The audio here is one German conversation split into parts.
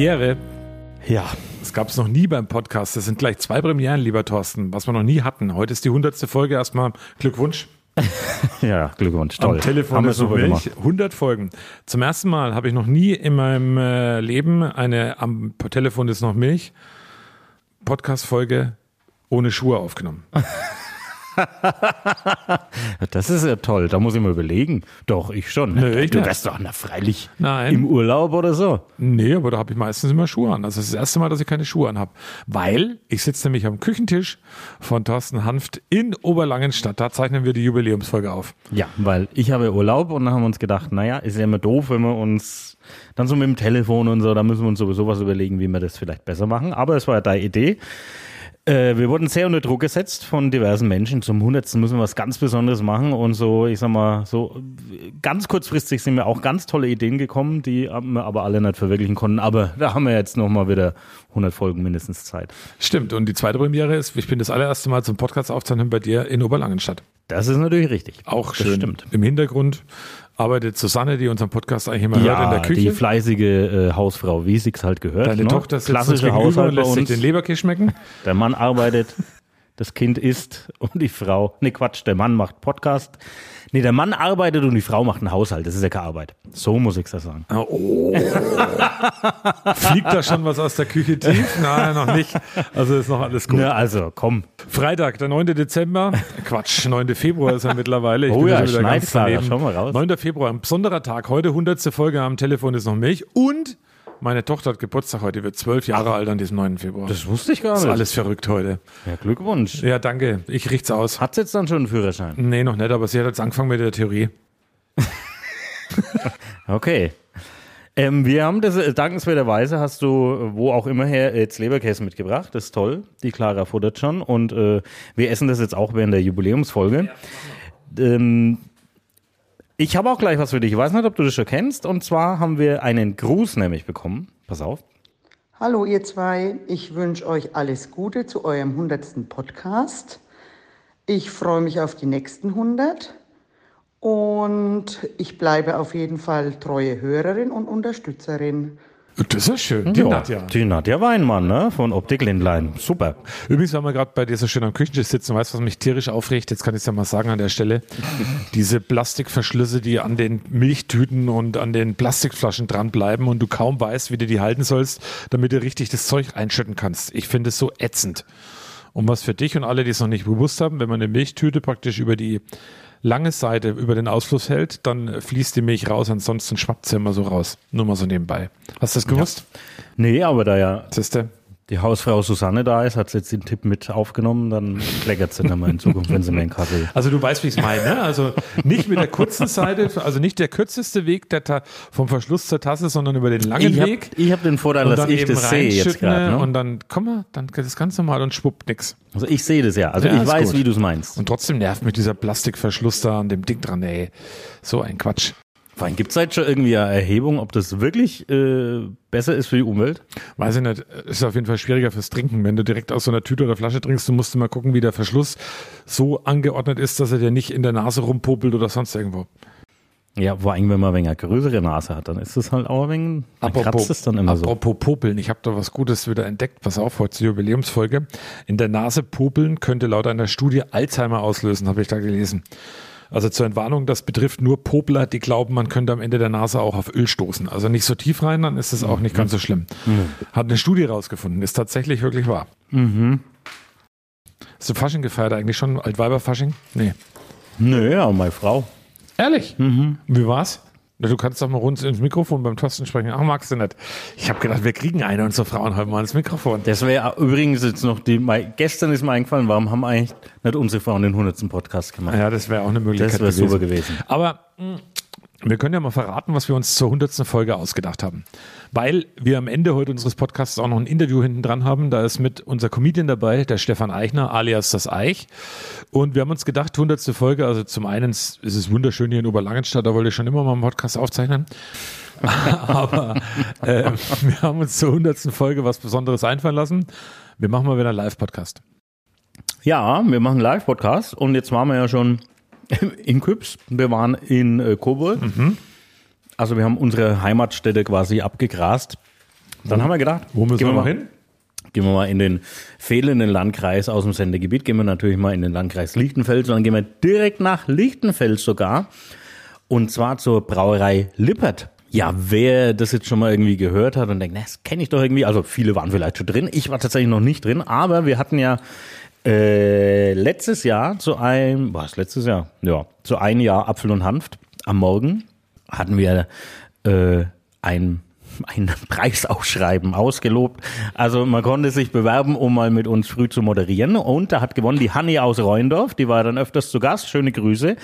Premiere. Ja, Das gab es noch nie beim Podcast. Das sind gleich zwei Premieren, lieber Thorsten, was wir noch nie hatten. Heute ist die hundertste Folge. Erstmal Glückwunsch. ja, Glückwunsch, toll. Am Telefon Haben ist noch super Milch. gemacht. 100 Folgen. Zum ersten Mal habe ich noch nie in meinem äh, Leben eine am Telefon ist noch Milch Podcast-Folge ohne Schuhe aufgenommen. Das ist ja toll, da muss ich mal überlegen. Doch, ich schon. Ich du wärst doch na, freilich Nein. im Urlaub oder so. Nee, aber da habe ich meistens immer Schuhe an. Also das ist das erste Mal, dass ich keine Schuhe anhab. Weil ich sitze nämlich am Küchentisch von Thorsten Hanft in Oberlangenstadt. Da zeichnen wir die Jubiläumsfolge auf. Ja, weil ich habe Urlaub und dann haben wir uns gedacht, naja, ist ja immer doof, wenn wir uns dann so mit dem Telefon und so, da müssen wir uns sowieso was überlegen, wie wir das vielleicht besser machen. Aber es war ja deine Idee. Äh, wir wurden sehr unter Druck gesetzt von diversen Menschen. Zum 100. müssen wir was ganz Besonderes machen und so, ich sag mal, so ganz kurzfristig sind mir auch ganz tolle Ideen gekommen, die wir aber alle nicht verwirklichen konnten. Aber da haben wir jetzt nochmal wieder 100 Folgen mindestens Zeit. Stimmt. Und die zweite Premiere ist, ich bin das allererste Mal zum Podcast aufzeichnen bei dir in Oberlangenstadt. Das ist natürlich richtig. Auch Das schön. stimmt. Im Hintergrund arbeitet Susanne, die unseren Podcast eigentlich immer hört in Ja, der Küche. die fleißige äh, Hausfrau, wie sich's halt gehört. Deine ne? Tochter sitzt klassische Haushalt lässt sich uns. den Leberkäse schmecken. Der Mann arbeitet, das Kind isst und die Frau, nee Quatsch, der Mann macht Podcast. Nee, der Mann arbeitet und die Frau macht einen Haushalt. Das ist ja keine Arbeit. So muss ich das sagen. Oh. Fliegt da schon was aus der Küche tief? Nein, noch nicht. Also ist noch alles gut. Na, also, komm. Freitag, der 9. Dezember. Quatsch, 9. Februar ist er mittlerweile. Ich Oh bin ja, schon wieder ganz klar, daneben. schau mal raus. 9. Februar, ein besonderer Tag. Heute 100. Folge am Telefon ist noch Milch. Und meine Tochter hat Geburtstag heute, wird zwölf Jahre alt an diesem 9. Februar. Das wusste ich gar ist nicht. alles verrückt heute. Ja, Glückwunsch. Ja, danke. Ich richt's aus. Hat's jetzt dann schon einen Führerschein? Nee, noch nicht, aber sie hat jetzt angefangen mit der Theorie. Okay. Ähm, wir haben das, äh, dankenswerterweise hast du, äh, wo auch immer her, jetzt Leberkäse mitgebracht. Das ist toll. Die Clara futtert schon. Und äh, wir essen das jetzt auch während der Jubiläumsfolge. Ähm, ich habe auch gleich was für dich. Ich weiß nicht, ob du das schon kennst. Und zwar haben wir einen Gruß nämlich bekommen. Pass auf. Hallo ihr zwei, ich wünsche euch alles Gute zu eurem 100. Podcast. Ich freue mich auf die nächsten 100 und ich bleibe auf jeden Fall treue Hörerin und Unterstützerin. Das ist schön. Die Ja, Nadja. Die Nadja Weinmann, ne? Von Optik Lindlein. Super. Übrigens, wenn wir gerade bei dir so schön am Küchentisch sitzen, weißt du, was mich tierisch aufregt? Jetzt kann ich es ja mal sagen an der Stelle. Diese Plastikverschlüsse, die an den Milchtüten und an den Plastikflaschen dranbleiben und du kaum weißt, wie du die halten sollst, damit du richtig das Zeug einschütten kannst. Ich finde es so ätzend. Und was für dich und alle, die es noch nicht bewusst haben, wenn man eine Milchtüte praktisch über die lange Seite über den Ausfluss hält, dann fließt die Milch raus, ansonsten schwappt sie immer so raus. Nur mal so nebenbei. Hast du das gewusst? Nee, aber da ja Siehste? Die Hausfrau Susanne da ist, hat sie jetzt den Tipp mit aufgenommen, dann kleckert sie dann mal in Zukunft, wenn sie mehr in Kaffee. Also du weißt, wie ich es meine. Ne? Also nicht mit der kurzen Seite, also nicht der kürzeste Weg der Ta vom Verschluss zur Tasse, sondern über den langen Ich habe Weg. hab den Vorteil, dass ich das sehe jetzt gerade. Ne? und dann komm mal, dann geht das ganz normal und schwuppt nix. Also ich sehe das ja. Also Ja, ich weiß, gut. wie du es meinst. Und trotzdem nervt mich dieser Plastikverschluss da an dem Ding dran, ey. So ein Quatsch. Vor allem gibt es halt schon irgendwie eine Erhebung, ob das wirklich äh, besser ist für die Umwelt? Weiß ich nicht, ist auf jeden Fall schwieriger fürs Trinken. Wenn du direkt aus so einer Tüte oder Flasche trinkst, du musst mal gucken, wie der Verschluss so angeordnet ist, dass er dir nicht in der Nase rumpopelt oder sonst irgendwo. Ja, vor allem, wenn man eine größere Nase hat, dann ist das halt auch ein wenig, dann kratzt es dann immer so. apropos Popeln, ich habe da was Gutes wieder entdeckt. Pass auf, heute zur Jubiläumsfolge. In der Nase popeln könnte laut einer Studie Alzheimer auslösen, habe ich da gelesen. Also zur Entwarnung, das betrifft nur Popler, die glauben, man könnte am Ende der Nase auch auf Öl stoßen. Also nicht so tief rein, dann ist es auch nicht ganz so schlimm. Hat eine Studie rausgefunden, ist tatsächlich wirklich wahr. Hast du Fasching gefeiert eigentlich schon? Altweiberfasching? Nee. Nö, ja, meine Frau. Ehrlich? Wie war's? Du kannst doch mal rund ins Mikrofon beim Thorsten sprechen. Ach, magst du nicht? Ich habe gedacht, wir kriegen eine unsere Frauen halt mal ins Mikrofon. Das wäre übrigens jetzt noch die, gestern ist mir eingefallen, warum haben eigentlich nicht unsere Frauen den 100. Podcast gemacht? Ja, das wäre auch eine Möglichkeit Das wäre super gewesen. Aber mh, wir können ja mal verraten, was wir uns zur 100. Folge ausgedacht haben. Weil wir am Ende heute unseres Podcasts auch noch ein Interview hinten dran haben. Da ist mit unser Comedian dabei, der Stefan Eichner, alias das Eich. Und wir haben uns gedacht, 100. Folge, also zum einen ist es wunderschön hier in Oberlangenstadt, da wollte ich schon immer mal einen Podcast aufzeichnen. Aber äh, wir haben uns zur 100. Folge was Besonderes einfallen lassen. Wir machen mal wieder einen Live-Podcast. Ja, wir machen einen Live-Podcast und jetzt waren wir ja schon in Küps, wir waren in äh, Coburg. Also wir haben unsere Heimatstätte quasi abgegrast. Dann haben wir gedacht, Wo müssen gehen wir mal hin? Gehen wir mal in den fehlenden Landkreis aus dem Sendegebiet, gehen wir natürlich mal in den Landkreis Lichtenfels und dann gehen wir direkt nach Lichtenfels sogar. Und zwar zur Brauerei Lippert. Ja, wer das jetzt schon mal irgendwie gehört hat und denkt, na, das kenne ich doch irgendwie, also viele waren vielleicht schon drin, ich war tatsächlich noch nicht drin, aber wir hatten ja äh, letztes Jahr zu einem, was letztes Jahr? Ja, zu einem Jahr Apfel und Hanft am Morgen hatten wir äh, ein ein Preisausschreiben ausgelobt. Also man konnte sich bewerben, um mal mit uns früh zu moderieren. Und da hat gewonnen die Hanni aus Rheindorf. Die war dann öfters zu Gast. Schöne Grüße.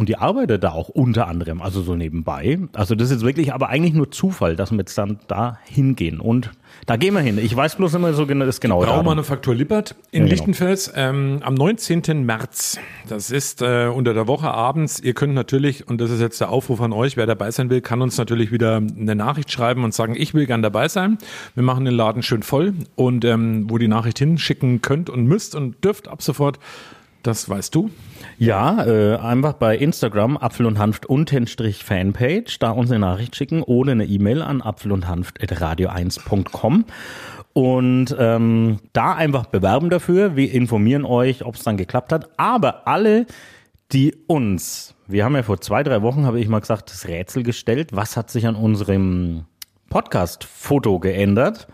Und die arbeitet da auch unter anderem, also so nebenbei. Also das ist wirklich aber eigentlich nur Zufall, dass wir jetzt dann da hingehen. Und da gehen wir hin. Ich weiß bloß immer so genau das genaue Datum. Braumanufaktur Lippert in Ja, genau. Lichtenfels ähm, am 19. März. Das ist äh, unter der Woche abends. Ihr könnt natürlich, und das ist jetzt der Aufruf an euch, wer dabei sein will, kann uns natürlich wieder eine Nachricht schreiben und sagen, ich will gern dabei sein. Wir machen den Laden schön voll und ähm, wo die Nachricht hinschicken könnt und müsst und dürft ab sofort, das weißt du. Ja, äh, einfach bei Instagram Apfel und Hanft Untenstrich Fanpage, da uns eine Nachricht schicken oder eine E-Mail an apfel und Hanft radio1.com und ähm, da einfach bewerben dafür. Wir informieren euch, ob es dann geklappt hat. Aber alle, die uns, wir haben ja vor zwei, drei Wochen, habe ich mal gesagt, das Rätsel gestellt, was hat sich an unserem Podcast-Foto geändert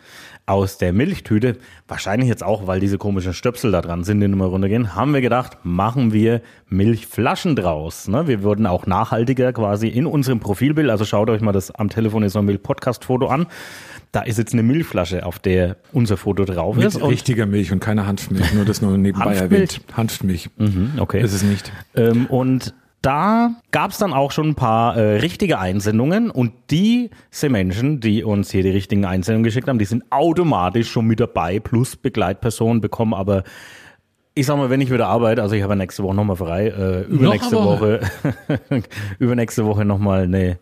aus der Milchtüte. Wahrscheinlich jetzt auch, weil diese komischen Stöpsel da dran sind, die mehr runtergehen, haben wir gedacht, machen wir Milchflaschen draus. Ne? Wir wurden auch nachhaltiger quasi in unserem Profilbild. Also schaut euch mal das am Telefon ist noch ein Podcast-Foto an. Da ist jetzt eine Milchflasche, auf der unser Foto drauf ist. Mit Und- richtiger Milch und keine Hanfmilch, nur das nur nebenbei Hanfmilch? erwähnt. Hanfmilch. Mhm, okay. Ist es nicht. Ähm, und da gab es dann auch schon ein paar äh, richtige Einsendungen und diese Menschen, die uns hier die richtigen Einsendungen geschickt haben, die sind automatisch schon mit dabei, plus Begleitpersonen bekommen aber ich sag mal, wenn ich wieder arbeite, also ich habe ja nächste Woche nochmal frei, äh, übernächste eine Woche, übernächste Woche nochmal eine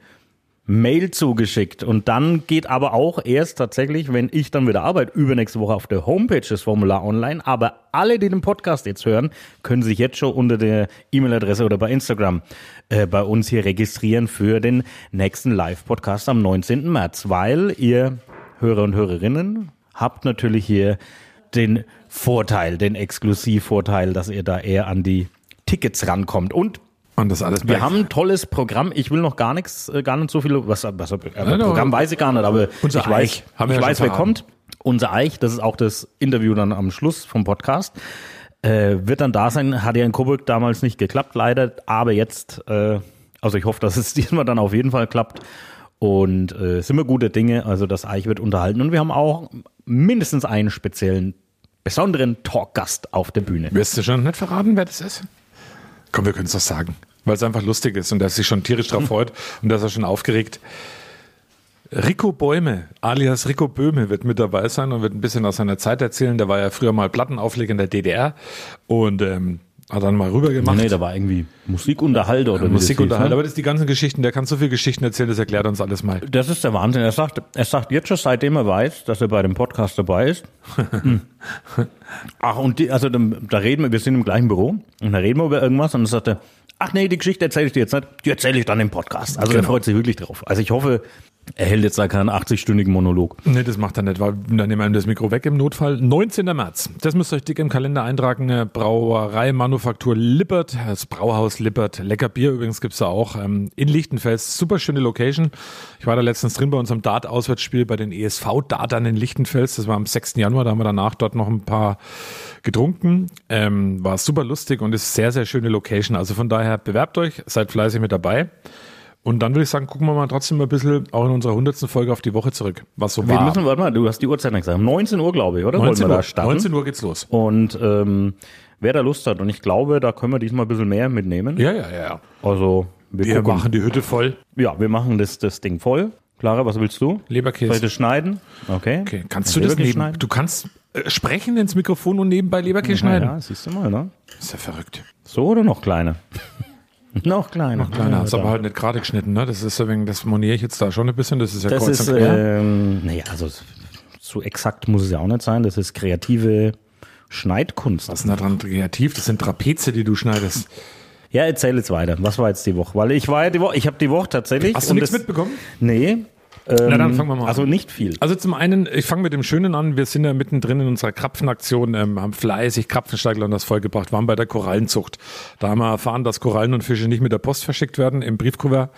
Mail zugeschickt. Und dann geht aber auch erst tatsächlich, wenn ich dann wieder arbeite, übernächste Woche auf der Homepage das Formular online. Aber alle, die den Podcast jetzt hören, können sich jetzt schon unter der E-Mail-Adresse oder bei Instagram äh, bei uns hier registrieren für den nächsten Live-Podcast am 19. März, weil ihr Hörer und Hörerinnen habt natürlich hier den Vorteil, den Exklusivvorteil, dass ihr da eher an die Tickets rankommt. Und Und das alles wir haben ein tolles Programm. Ich will noch gar nichts, äh, gar nicht so viel. Was, was äh, Nein, Programm weiß ich gar nicht, aber Unser ich weiß, ich ja weiß, wer kommt. Unser Eich, das ist auch das Interview dann am Schluss vom Podcast. Äh, wird dann da sein. Hat ja in Coburg damals nicht geklappt, leider. Aber jetzt, äh, also ich hoffe, dass es diesmal dann auf jeden Fall klappt. Und äh, sind wir gute Dinge. Also das Eich wird unterhalten. Und wir haben auch mindestens einen speziellen, besonderen Talkgast auf der Bühne. Wirst du schon nicht verraten, wer das ist? Komm, wir können es doch sagen. Weil es einfach lustig ist und dass sich schon tierisch drauf freut und dass er schon aufgeregt. Rico Bäume, alias Rico Böhme, wird mit dabei sein und wird ein bisschen aus seiner Zeit erzählen. Der war ja früher mal Plattenaufleger in der DDR und ähm, hat dann mal rüber gemacht. Nee, da war irgendwie Musikunterhalter oder das Musikunterhalter. ne? Aber das ist die ganzen Geschichten, der kann so viele Geschichten erzählen, das erklärt uns alles mal. Das ist der Wahnsinn. Er sagt, er sagt jetzt schon, seitdem er weiß, dass er bei dem Podcast dabei ist. Hm. Ach, und die, also da, reden wir, wir sind im gleichen Büro und da reden wir über irgendwas und dann sagt er, ach nee, die Geschichte erzähle ich dir jetzt nicht, die erzähle ich dann im Podcast. Also er Genau. freut sich wirklich drauf. Also ich hoffe, er hält jetzt da keinen 80-stündigen Monolog. Nee, das macht er nicht, weil dann nehmen wir ihm das Mikro weg im Notfall. 19. März. Das müsst ihr euch dick im Kalender eintragen. Brauerei Manufaktur Lippert, das Brauhaus Lippert. Lecker Bier übrigens gibt's da auch. Ähm, in Lichtenfels. Super schöne Location. Ich war da letztens drin bei unserem Dart-Auswärtsspiel bei den ESV-Dartern in Lichtenfels. Das war am 6. Januar. Da haben wir danach dort noch ein paar getrunken. Ähm, war super lustig und ist sehr, sehr schöne Location. Also von daher bewerbt euch, seid fleißig mit dabei. Und dann würde ich sagen, gucken wir mal trotzdem mal ein bisschen auch in unserer 100. Folge auf die Woche zurück, was so Wir war. müssen, warte mal, du hast die Uhrzeit nicht gesagt. Um 19 Uhr, glaube ich, oder? 19 Wollen wir Uhr, da starten? 19 Uhr geht's los. Und ähm, wer da Lust hat, und ich glaube, da können wir diesmal ein bisschen mehr mitnehmen. Ja, ja, ja. ja. Also, wir, Wir gucken. machen die Hütte voll. Ja, wir machen das, das Ding voll. Clara, was willst du? Soll ich Leberkäse. das schneiden? Okay. Okay, kannst du das Leberkäse neben, schneiden? du kannst äh, sprechen ins Mikrofon und nebenbei Leberkäse schneiden? Ja, siehst du mal, ne? ist ja verrückt. So oder noch kleiner? noch kleiner. Kleiner, Ja, ist aber halt nicht gerade geschnitten, ne? Das ist ja wegen, das moniere ich jetzt da schon ein bisschen, das ist ja Das kreuz ist, ähm, naja, also so exakt muss es ja auch nicht sein. Das ist kreative Schneidkunst. Was ist denn da dran kreativ? Das sind Trapeze, die du schneidest. Ja, erzähl jetzt weiter. Was war jetzt die Woche? Weil ich war ja die Woche, ich habe die Woche tatsächlich. Hast du nichts das- mitbekommen? Nee. Ähm, Na, dann fangen wir mal an. Also nicht viel. Also zum einen, ich fange mit dem Schönen an, wir sind ja mittendrin in unserer Krapfenaktion, ähm, haben fleißig Krapfensteigler und das vollgebracht, waren bei der Korallenzucht. Da haben wir erfahren, dass Korallen und Fische nicht mit der Post verschickt werden im Briefkuvert.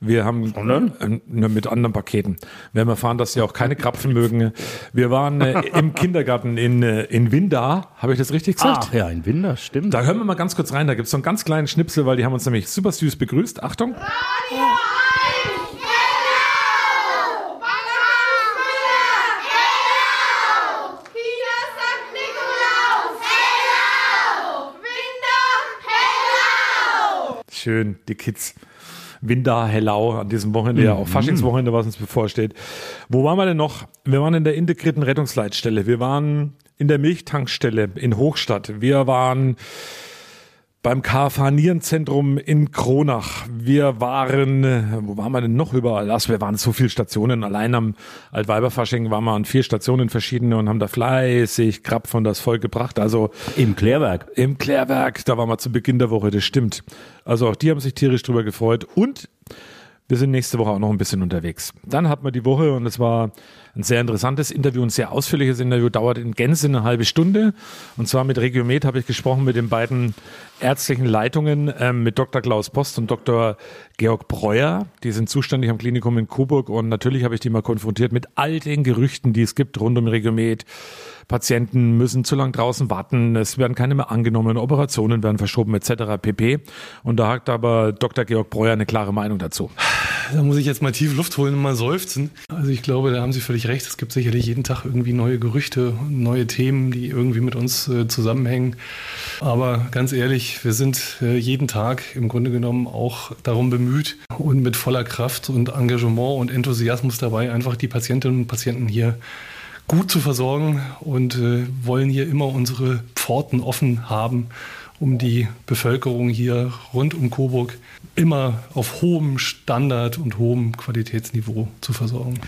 Wir haben ähm, nur mit anderen Paketen. Wir haben erfahren, dass sie auch keine Krapfen mögen. Wir waren äh, im Kindergarten in, äh, in Windar, habe ich das richtig gesagt? Ach ja, ein Winter, stimmt. Da hören wir mal ganz kurz rein, da gibt es so einen ganz kleinen Schnipsel, weil die haben uns nämlich super süß begrüßt. Achtung. Peter Schön, die Kids. Windar, Hellau an diesem Wochenende, ja auch Faschingswochenende, was uns bevorsteht. Wo waren wir denn noch? Wir waren in der integrierten Rettungsleitstelle. Wir waren in der Milchtankstelle in Hochstadt. Wir waren beim KFH Nierenzentrum in Kronach. Wir waren, äh, wo waren wir denn noch überall? Also wir waren so viele Stationen. Allein am Altweiberfasching waren wir an vier Stationen verschiedene und haben da fleißig Krapf von das Volk gebracht. Also Im Klärwerk. im Klärwerk, da waren wir zu Beginn der Woche, das stimmt. Also auch die haben sich tierisch drüber gefreut und wir sind nächste Woche auch noch ein bisschen unterwegs. Dann hat man die Woche und es war ein sehr interessantes Interview, ein sehr ausführliches Interview, dauert in Gänze eine halbe Stunde. Und zwar mit Regiomed habe ich gesprochen mit den beiden ärztlichen Leitungen, ähm, mit Dr. Klaus Post und Dr. Georg Breuer. Die sind zuständig am Klinikum in Coburg und natürlich habe ich die mal konfrontiert mit all den Gerüchten, die es gibt rund um Regiomed. Patienten müssen zu lang draußen warten, es werden keine mehr angenommen, Operationen werden verschoben etc. pp. Und da hat aber Dr. Georg Breuer eine klare Meinung dazu. Da muss ich jetzt mal tief Luft holen und mal seufzen. Also ich glaube, da haben Sie völlig recht. Es gibt sicherlich jeden Tag irgendwie neue Gerüchte, neue Themen, die irgendwie mit uns äh, zusammenhängen. Aber ganz ehrlich, wir sind äh, jeden Tag im Grunde genommen auch darum bemüht und mit voller Kraft und Engagement und Enthusiasmus dabei, einfach die Patientinnen und Patienten hier gut zu versorgen und äh, wollen hier immer unsere Pforten offen haben, um die Bevölkerung hier rund um Coburg immer auf hohem Standard und hohem Qualitätsniveau zu versorgen.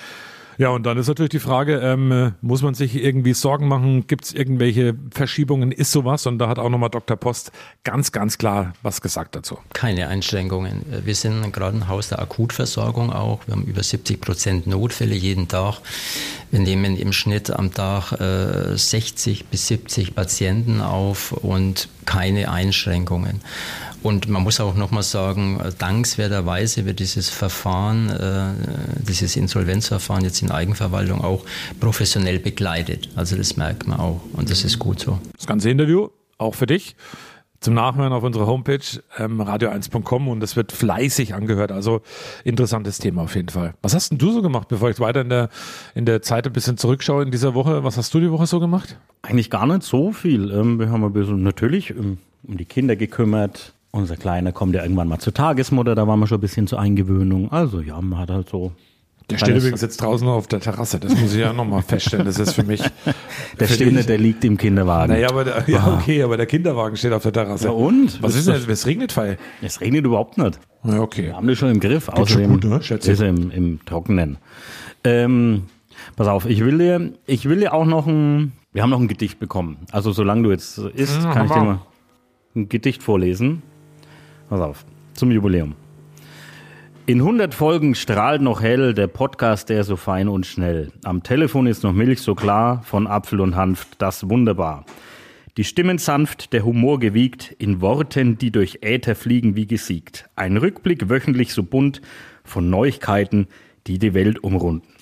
Ja, und dann ist natürlich die Frage, ähm, äh, muss man sich irgendwie Sorgen machen? Gibt es irgendwelche Verschiebungen? Ist sowas? Und da hat auch nochmal Dr. Post ganz, ganz klar was gesagt dazu. Keine Einschränkungen. Wir sind ein Krankenhaus der Akutversorgung auch. Wir haben über 70 Prozent Notfälle jeden Tag. Wir nehmen im Schnitt am Tag äh, 60 bis 70 Patienten auf und keine Einschränkungen. Und man muss auch nochmal sagen, äh, dankenswerterweise wird dieses Verfahren, äh, dieses Insolvenzverfahren jetzt in Eigenverwaltung auch professionell begleitet. Also das merkt man auch und das ist gut so. Das ganze Interview, auch für dich, zum Nachhören auf unserer Homepage ähm, radio1.com und es wird fleißig angehört. Also interessantes Thema auf jeden Fall. Was hast denn du so gemacht, bevor ich weiter in der, in der Zeit ein bisschen zurückschaue in dieser Woche? Was hast du die Woche so gemacht? Eigentlich gar nicht so viel. Ähm, wir haben ein bisschen natürlich ähm, um die Kinder gekümmert. Unser Kleiner kommt ja irgendwann mal zur Tagesmutter, da waren wir schon ein bisschen zur Eingewöhnung. Also ja, man hat halt so. Der steht übrigens jetzt draußen auf der Terrasse. Das muss ich ja nochmal feststellen. Das ist für mich. Der nicht, der liegt im Kinderwagen. Naja, aber der, ja, okay, aber der Kinderwagen steht auf der Terrasse. Ja, und? Was ist denn? Es regnet feil. Es regnet überhaupt nicht. Ja, okay. Wir haben das schon im Griff. schon Außerdem gut, ne, Schätze? ist im, im Trockenen. Ähm, pass auf, ich will dir, ich will dir auch noch ein, wir haben noch ein Gedicht bekommen. Also solange du jetzt isst, Ja, kann ich dir mal ein Gedicht vorlesen. Pass auf, zum Jubiläum. In 100 Folgen strahlt noch hell der Podcast, der so fein und schnell. Am Telefon ist noch Milch so klar, von Apfel und Hanf, das wunderbar. Die Stimmen sanft, der Humor gewiegt, in Worten, die durch Äther fliegen wie gesiegt. Ein Rückblick wöchentlich so bunt von Neuigkeiten, die die Welt umrunden.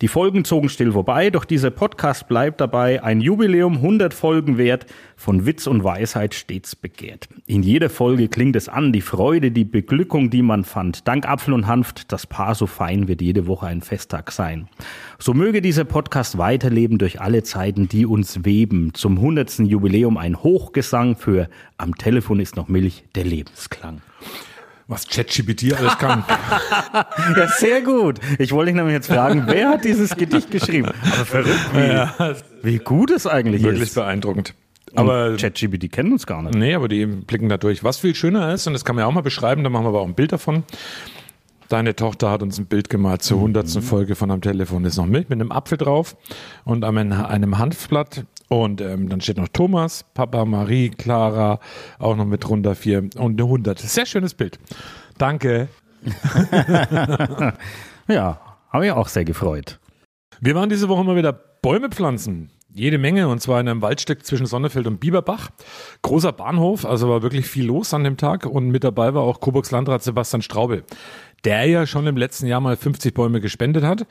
Die Folgen zogen still vorbei, doch dieser Podcast bleibt dabei ein Jubiläum 100 Folgen wert, von Witz und Weisheit stets begehrt. In jeder Folge klingt es an, die Freude, die Beglückung, die man fand. Dank Apfel und Hanft, das Paar so fein wird jede Woche ein Festtag sein. So möge dieser Podcast weiterleben durch alle Zeiten, die uns weben. Zum 100. Jubiläum ein Hochgesang für Am Telefon ist noch Milch, der Lebensklang. Was ChatGPT alles kann. Ja, sehr gut. Ich wollte dich nämlich jetzt fragen, wer hat dieses Gedicht geschrieben? Aber verrückt, wie, ja, wie gut es eigentlich wirklich ist. beeindruckend. Aber ChatGPT kennen uns gar nicht. Nee, aber die blicken da durch. Was viel schöner ist, und das kann man ja auch mal beschreiben, da machen wir aber auch ein Bild davon. Deine Tochter hat uns ein Bild gemalt zur hundertsten Folge von Am Telefon ist noch Milch mit einem Apfel drauf und einem Hanfblatt. Und ähm, dann steht noch Thomas, Papa, Marie, Clara, auch noch mit runter vier und eine hundert. Sehr schönes Bild. Danke. Ja, habe ich auch sehr gefreut. Wir waren diese Woche mal wieder Bäume pflanzen. Jede Menge und zwar in einem Waldstück zwischen Sonnefeld und Bieberbach. Großer Bahnhof, also war wirklich viel los an dem Tag und mit dabei war auch Coburgs Landrat Sebastian Straube, der ja schon im letzten Jahr mal 50 Bäume gespendet hat,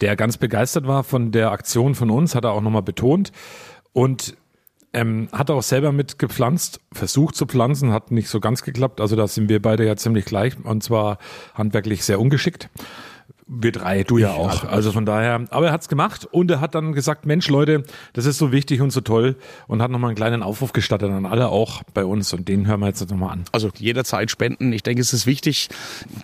der ganz begeistert war von der Aktion von uns, hat er auch nochmal betont und ähm, hat auch selber mitgepflanzt, versucht zu pflanzen, hat nicht so ganz geklappt. Also da sind wir beide ja ziemlich gleich und zwar handwerklich sehr ungeschickt. Wir drei, du ja auch. Also von daher, aber er hat's gemacht und er hat dann gesagt, Mensch Leute, das ist so wichtig und so toll und hat nochmal einen kleinen Aufruf gestattet an alle auch bei uns und den hören wir jetzt nochmal an. Also jederzeit spenden. Ich denke, es ist wichtig.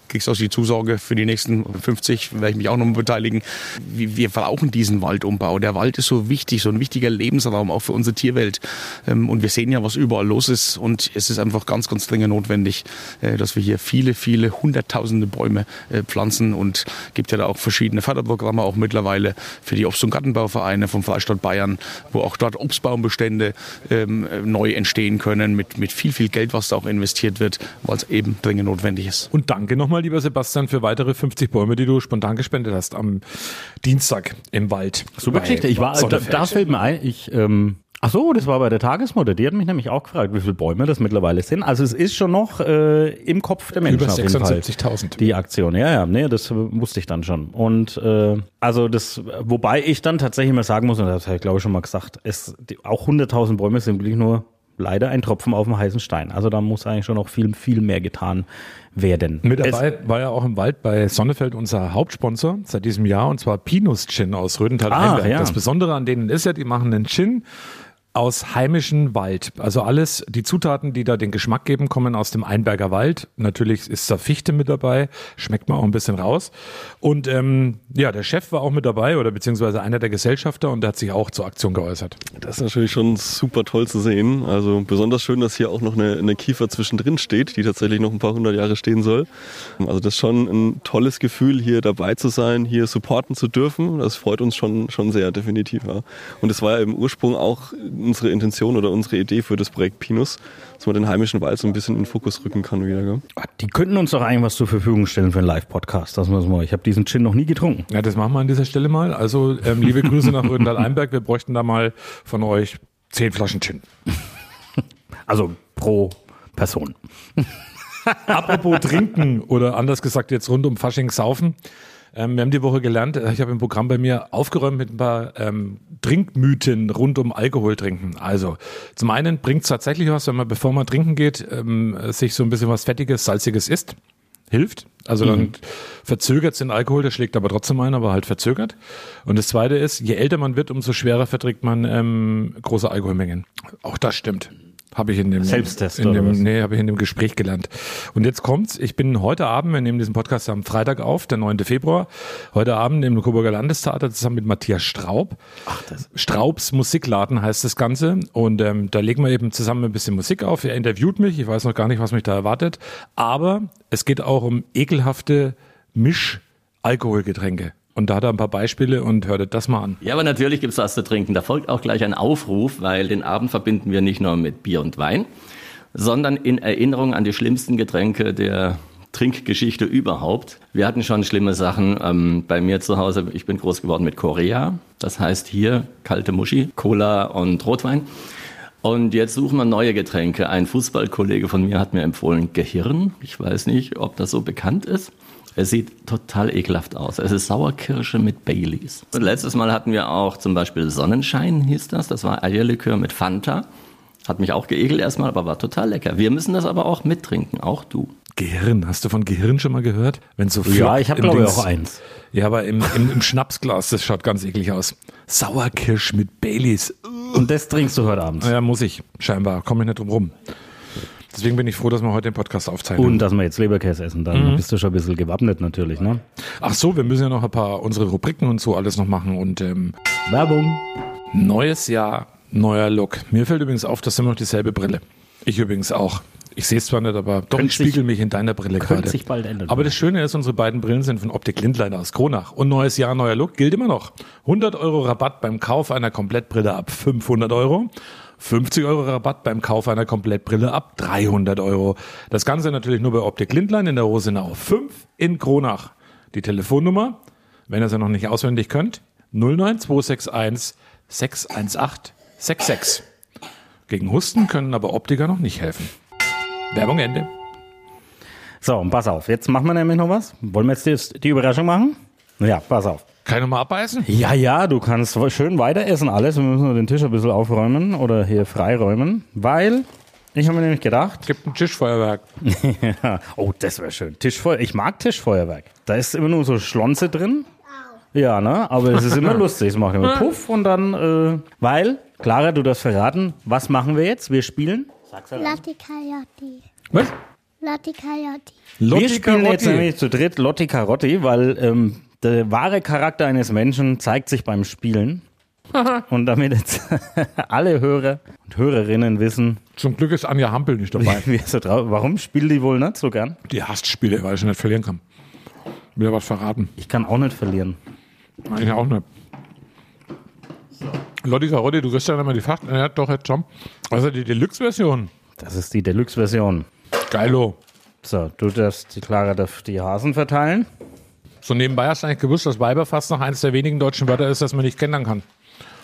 Kriegst auch die Zusage für die nächsten 50, werde ich mich auch noch mal beteiligen. Wir wir brauchen diesen Waldumbau. Der Wald ist so wichtig, so ein wichtiger Lebensraum auch für unsere Tierwelt. Ähm, Und wir sehen ja, was überall los ist. Und es ist einfach ganz, ganz dringend notwendig, äh, dass wir hier viele, viele hunderttausende Bäume äh, pflanzen. Und gibt ja da auch verschiedene Förderprogramme auch mittlerweile für die Obst- und Gartenbauvereine vom Freistaat Bayern, wo auch dort Obstbaumbestände ähm, neu entstehen können mit, mit viel, viel Geld, was da auch investiert wird, weil es eben dringend notwendig ist. Und danke nochmal, lieber Sebastian, für weitere 50 Bäume, die du spontan gespendet hast am Dienstag im Wald. Super Geschichte. Ich war, da, da fällt mir ein, ich, ähm, ach so, das war bei der Tagesmutter. Die hat mich nämlich auch gefragt, wie viele Bäume das mittlerweile sind. Also es ist schon noch äh, im Kopf der Menschen Über auf jeden Fall. 76.000. Die Aktion, ja, ja, nee, das wusste ich dann schon. Und äh, also das, wobei ich dann tatsächlich mal sagen muss, und das habe ich glaube ich schon mal gesagt, es, die, auch 100.000 Bäume sind wirklich nur leider ein Tropfen auf dem heißen Stein. Also da muss eigentlich schon noch viel, viel mehr getan werden. Mit Es- dabei war ja auch im Wald bei Sonnefeld unser Hauptsponsor seit diesem Jahr und zwar Pinus Gin aus Rödental Ah, ja. Das Besondere an denen ist ja, die machen einen Gin aus heimischem Wald. Also alles, die Zutaten, die da den Geschmack geben, kommen aus dem Einberger Wald. Natürlich ist da Fichte mit dabei, schmeckt man auch ein bisschen raus. Und ähm, ja, der Chef war auch mit dabei oder beziehungsweise einer der Gesellschafter und der hat sich auch zur Aktion geäußert. Das ist natürlich schon super toll zu sehen. Also besonders schön, dass hier auch noch eine, eine Kiefer zwischendrin steht, die tatsächlich noch ein paar hundert Jahre stehen soll. Also das ist schon ein tolles Gefühl, hier dabei zu sein, hier supporten zu dürfen. Das freut uns schon, schon sehr, definitiv. Ja. Und es war ja im Ursprung auch unsere Intention oder unsere Idee für das Projekt Pinus, dass man den heimischen Wald so ein bisschen in den Fokus rücken kann wieder. Gell? Die könnten uns doch eigentlich was zur Verfügung stellen für einen Live-Podcast. Das muss mal. Ich habe diesen Gin noch nie getrunken. Ja, das machen wir an dieser Stelle mal. Also ähm, liebe Grüße nach Rödental Einberg. Wir bräuchten da mal von euch zehn Flaschen Gin. Also pro Person. Apropos trinken oder anders gesagt jetzt rund um Fasching saufen. Ähm, wir haben die Woche gelernt, äh, ich habe im Programm bei mir aufgeräumt mit ein paar ähm, Trinkmythen rund um Alkohol trinken. Also zum einen bringt es tatsächlich was, wenn man bevor man trinken geht, ähm, sich so ein bisschen was Fettiges, Salziges isst. Hilft. Also dann verzögert den Alkohol, der schlägt aber trotzdem ein, aber halt verzögert. Und das zweite ist, je älter man wird, umso schwerer verträgt man ähm, große Alkoholmengen. Auch das stimmt. Habe ich in dem Selbsttest in dem? Nee, habe ich in dem Gespräch gelernt. Und jetzt kommt's. Ich bin heute Abend, wir nehmen diesen Podcast am Freitag auf, der 9. Februar. Heute Abend im Coburger Landestheater zusammen mit Matthias Straub. Ach, das. Straubs Musikladen heißt das Ganze. Und ähm, da legen wir eben zusammen ein bisschen Musik auf. Er interviewt mich. Ich weiß noch gar nicht, was mich da erwartet. Aber es geht auch um ekelhafte Misch-Alkoholgetränke. Und da hat er ein paar Beispiele und hört das mal an. Ja, aber natürlich gibt's was zu trinken. Da folgt auch gleich ein Aufruf, weil den Abend verbinden wir nicht nur mit Bier und Wein, sondern in Erinnerung an die schlimmsten Getränke der Trinkgeschichte überhaupt. Wir hatten schon schlimme Sachen ähm, bei mir zu Hause. Ich bin groß geworden mit Korea. Das heißt hier kalte Muschi, Cola und Rotwein. Und jetzt suchen wir neue Getränke. Ein Fußballkollege von mir hat mir empfohlen Gehirn. Ich weiß nicht, ob das so bekannt ist. Es sieht total ekelhaft aus. Es ist Sauerkirsche mit Baileys. Und letztes Mal hatten wir auch zum Beispiel Sonnenschein, hieß das. Das war Eierlikör mit Fanta. Hat mich auch geekelt erstmal, aber war total lecker. Wir müssen das aber auch mittrinken, auch du. Gehirn, hast du von Gehirn schon mal gehört? Wenn so Ja, ich hab, im glaube ich, Dings- auch eins. Ja, aber im, im, im Schnapsglas, das schaut ganz eklig aus. Sauerkirsch mit Baileys. Und das trinkst du heute Abend. Ja, muss ich. Scheinbar. Komme ich nicht drum rum. Deswegen bin ich froh, dass wir heute den Podcast aufzeichnen. Und dass wir jetzt Leberkäse essen, dann Mhm. bist du schon ein bisschen gewappnet natürlich, ne? Ach so, wir müssen ja noch ein paar unsere Rubriken und so alles noch machen und ähm, Werbung. neues Jahr, neuer Look. Mir fällt übrigens auf, dass immer noch dieselbe Brille. Ich übrigens auch. Ich sehe es zwar nicht, aber doch, ich spiegel mich in deiner Brille gerade. sich bald ändern. Aber das Schöne ist, unsere beiden Brillen sind von Optik Lindleiner aus Kronach. Und neues Jahr, neuer Look gilt immer noch. 100 Euro Rabatt beim Kauf einer Komplettbrille ab 500 Euro. 50 Euro Rabatt beim Kauf einer Komplettbrille ab 300 Euro. Das Ganze natürlich nur bei Optik Lindlein in der Rosenau 5 in Kronach. Die Telefonnummer, wenn ihr sie noch nicht auswendig könnt, 09261 618 66. Gegen Husten können aber Optiker noch nicht helfen. Werbung Ende. So, und pass auf, jetzt machen wir nämlich noch was. Wollen wir jetzt die, die Überraschung machen? Ja, pass auf. Kann ich noch mal abbeißen? Ja, ja, du kannst schön weiter essen alles. Wir müssen nur den Tisch ein bisschen aufräumen oder hier freiräumen, weil ich habe mir nämlich gedacht. Gibt ein Tischfeuerwerk. ja. Oh, das wäre schön. Tischfeuer. Ich mag Tischfeuerwerk. Da ist immer nur so Schlonze drin. Ja, ne? Aber es ist immer lustig. Es macht immer Puff und dann, äh, weil, Clara, du darfst verraten, was machen wir jetzt? Wir spielen. Lotti Coyote. Was? Lotti Coyote. wir spielen jetzt nämlich zu dritt Lotti Carotti, weil ähm, der wahre Charakter eines Menschen zeigt sich beim Spielen. und damit jetzt alle Hörer und Hörerinnen wissen, Zum Glück ist Anja Hampel nicht dabei. wie, wie so drauf, warum spielt die wohl nicht so gern? Die hasst Spiele, weil sie nicht verlieren kann. Wieder was verraten. Ich kann auch nicht verlieren. Ich auch nicht. Lotti Carotti, du kriegst ja immer die Fach... Ja, doch, jetzt schon. Also die Deluxe-Version. Das ist die Deluxe-Version. Geilo. So, du darfst, die Clara darf die Hasen verteilen. So nebenbei hast du eigentlich gewusst, dass Weiberfass noch eines der wenigen deutschen Wörter ist, das man nicht gendern kann.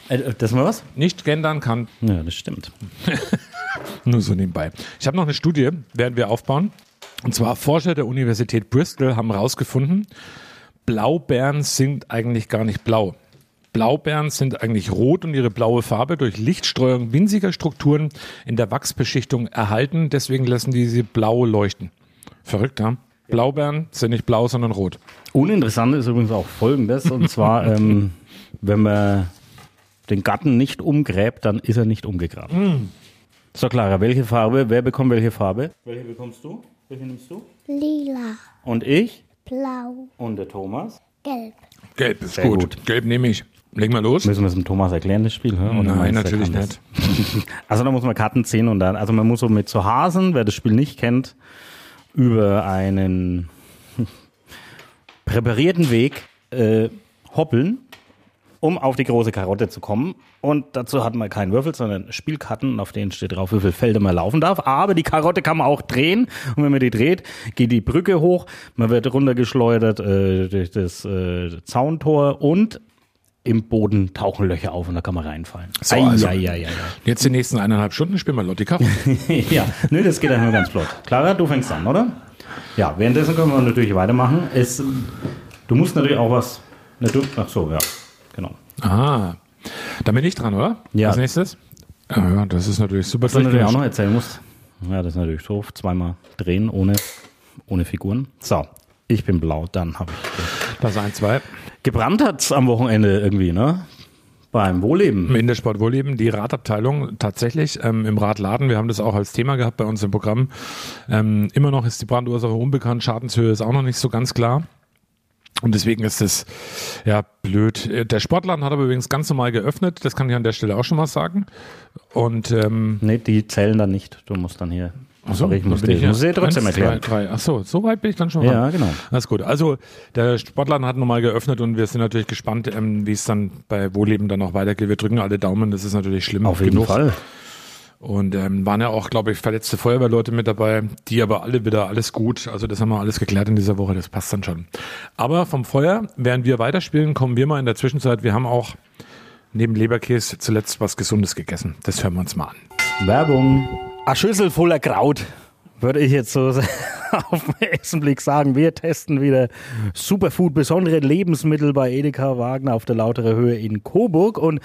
Äh, das mal was? Nicht gendern kann. Ja, das stimmt. Nur so nebenbei. Ich habe noch eine Studie, werden wir aufbauen. Und zwar Forscher der Universität Bristol haben herausgefunden, Blaubeeren sind eigentlich gar nicht blau. Blaubeeren sind eigentlich rot und ihre blaue Farbe durch Lichtstreuung winziger Strukturen in der Wachsbeschichtung erhalten. Deswegen lassen die sie blau leuchten. Verrückt, ja? Blaubeeren sind nicht blau, sondern rot. Uninteressant ist übrigens auch Folgendes, und zwar, ähm, wenn man den Garten nicht umgräbt, dann ist er nicht umgegraben. So, Clara, welche Farbe? Wer bekommt welche Farbe? Welche bekommst du? Welche nimmst du? Lila. Und ich? Blau. Und der Thomas? Gelb. Gelb ist Sehr gut. gut. Gelb nehme ich. Legen wir los. Müssen wir es dem Thomas erklären, das Spiel? Oder Nein, natürlich das? Also da muss man Karten ziehen und dann, also man muss so mit zu Hasen, wer das Spiel nicht kennt, über einen präparierten Weg äh, hoppeln, um auf die große Karotte zu kommen. Und dazu hat man keinen Würfel, sondern Spielkarten, auf denen steht drauf, wie viele Felder man laufen darf. Aber die Karotte kann man auch drehen. Und wenn man die dreht, geht die Brücke hoch, man wird runtergeschleudert äh, durch das äh, Zauntor und im Boden tauchen Löcher auf und da kann man reinfallen. So, also. Ei, ei, ei, ei, Jetzt die nächsten eineinhalb Stunden spielen wir Lottika. ei. ja, nö, das geht nur ganz flott. Clara, du fängst an, oder? Ja, währenddessen können wir natürlich weitermachen. Es, du musst natürlich auch was. Ne, du, ach so, ja, genau. Ah, dann bin ich dran, oder? Ja. Als nächstes? Ja, das ist natürlich super Was du natürlich auch noch erzählen musst. Ja, das ist natürlich doof. Zweimal drehen ohne, ohne Figuren. So, ich bin blau, dann habe ich. Das ein, zwei. Gebrannt hat's am Wochenende irgendwie, ne? Beim Wohlleben. In der Sport Wohlleben, die Radabteilung tatsächlich ähm, im Radladen, wir haben das auch als Thema gehabt bei uns im Programm. Ähm, immer noch ist die Brandursache unbekannt, Schadenshöhe ist auch noch nicht so ganz klar. Und deswegen ist es ja blöd. Äh, Der Sportladen hat aber übrigens ganz normal geöffnet, das kann ich an der Stelle auch schon mal sagen. Und ähm, Nee, die zählen dann nicht. Du musst dann hier. Ach so, Sorry, ich muss dir, ja- muss dir trotzdem eins, erklären. Zwei, drei. Ach so, weit bin ich dann schon Ja, ran. genau. Alles gut. Also der Sportladen hat nochmal geöffnet und wir sind natürlich gespannt, ähm, wie es dann bei Wohleben dann noch weitergeht. Wir drücken alle Daumen, das ist natürlich schlimm. Auf jeden genug. Fall. Und ähm, waren ja auch, glaube ich, verletzte Feuerwehrleute mit dabei, die aber alle wieder alles gut. Also das haben wir alles geklärt in dieser Woche, das passt dann schon. Aber vom Feuer, während wir weiterspielen, kommen wir mal in der Zwischenzeit. Wir haben auch neben Leberkäse zuletzt was Gesundes gegessen. Das hören wir uns mal an. Werbung. Eine Schüssel voller Kraut, würde ich jetzt so auf den ersten Blick sagen. Wir testen wieder Superfood, besondere Lebensmittel bei Edeka Wagner auf der Lautere Höhe in Coburg. Und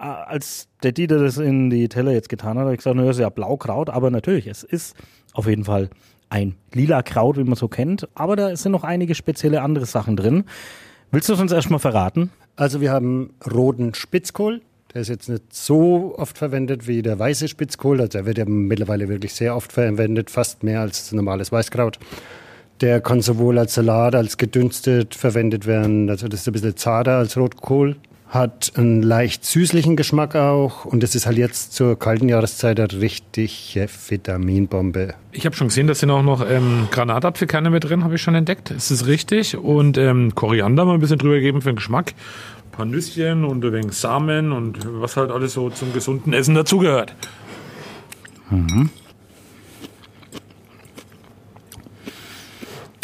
äh, als der Dieter das in die Teller jetzt getan hat, habe ich gesagt, naja, ist ja Blaukraut, aber natürlich, es ist auf jeden Fall ein lila Kraut, wie man so kennt. Aber da sind noch einige spezielle andere Sachen drin. Willst du es uns erstmal verraten? Also wir haben roten Spitzkohl. Der ist jetzt nicht so oft verwendet wie der weiße Spitzkohl. Also der wird ja mittlerweile wirklich sehr oft verwendet, fast mehr als normales Weißkraut. Der kann sowohl als Salat als gedünstet verwendet werden. Also das ist ein bisschen zarter als Rotkohl. Hat einen leicht süßlichen Geschmack auch. Und das ist halt jetzt zur kalten Jahreszeit eine richtige Vitaminbombe. Ich habe schon gesehen, da sind auch noch ähm, Granatapfelkerne mit drin, habe ich schon entdeckt. Ist das richtig? Und ähm, Koriander mal ein bisschen drüber geben für den Geschmack. Ein paar Nüsschen und ein wenig Samen und was halt alles so zum gesunden Essen dazugehört. Mhm.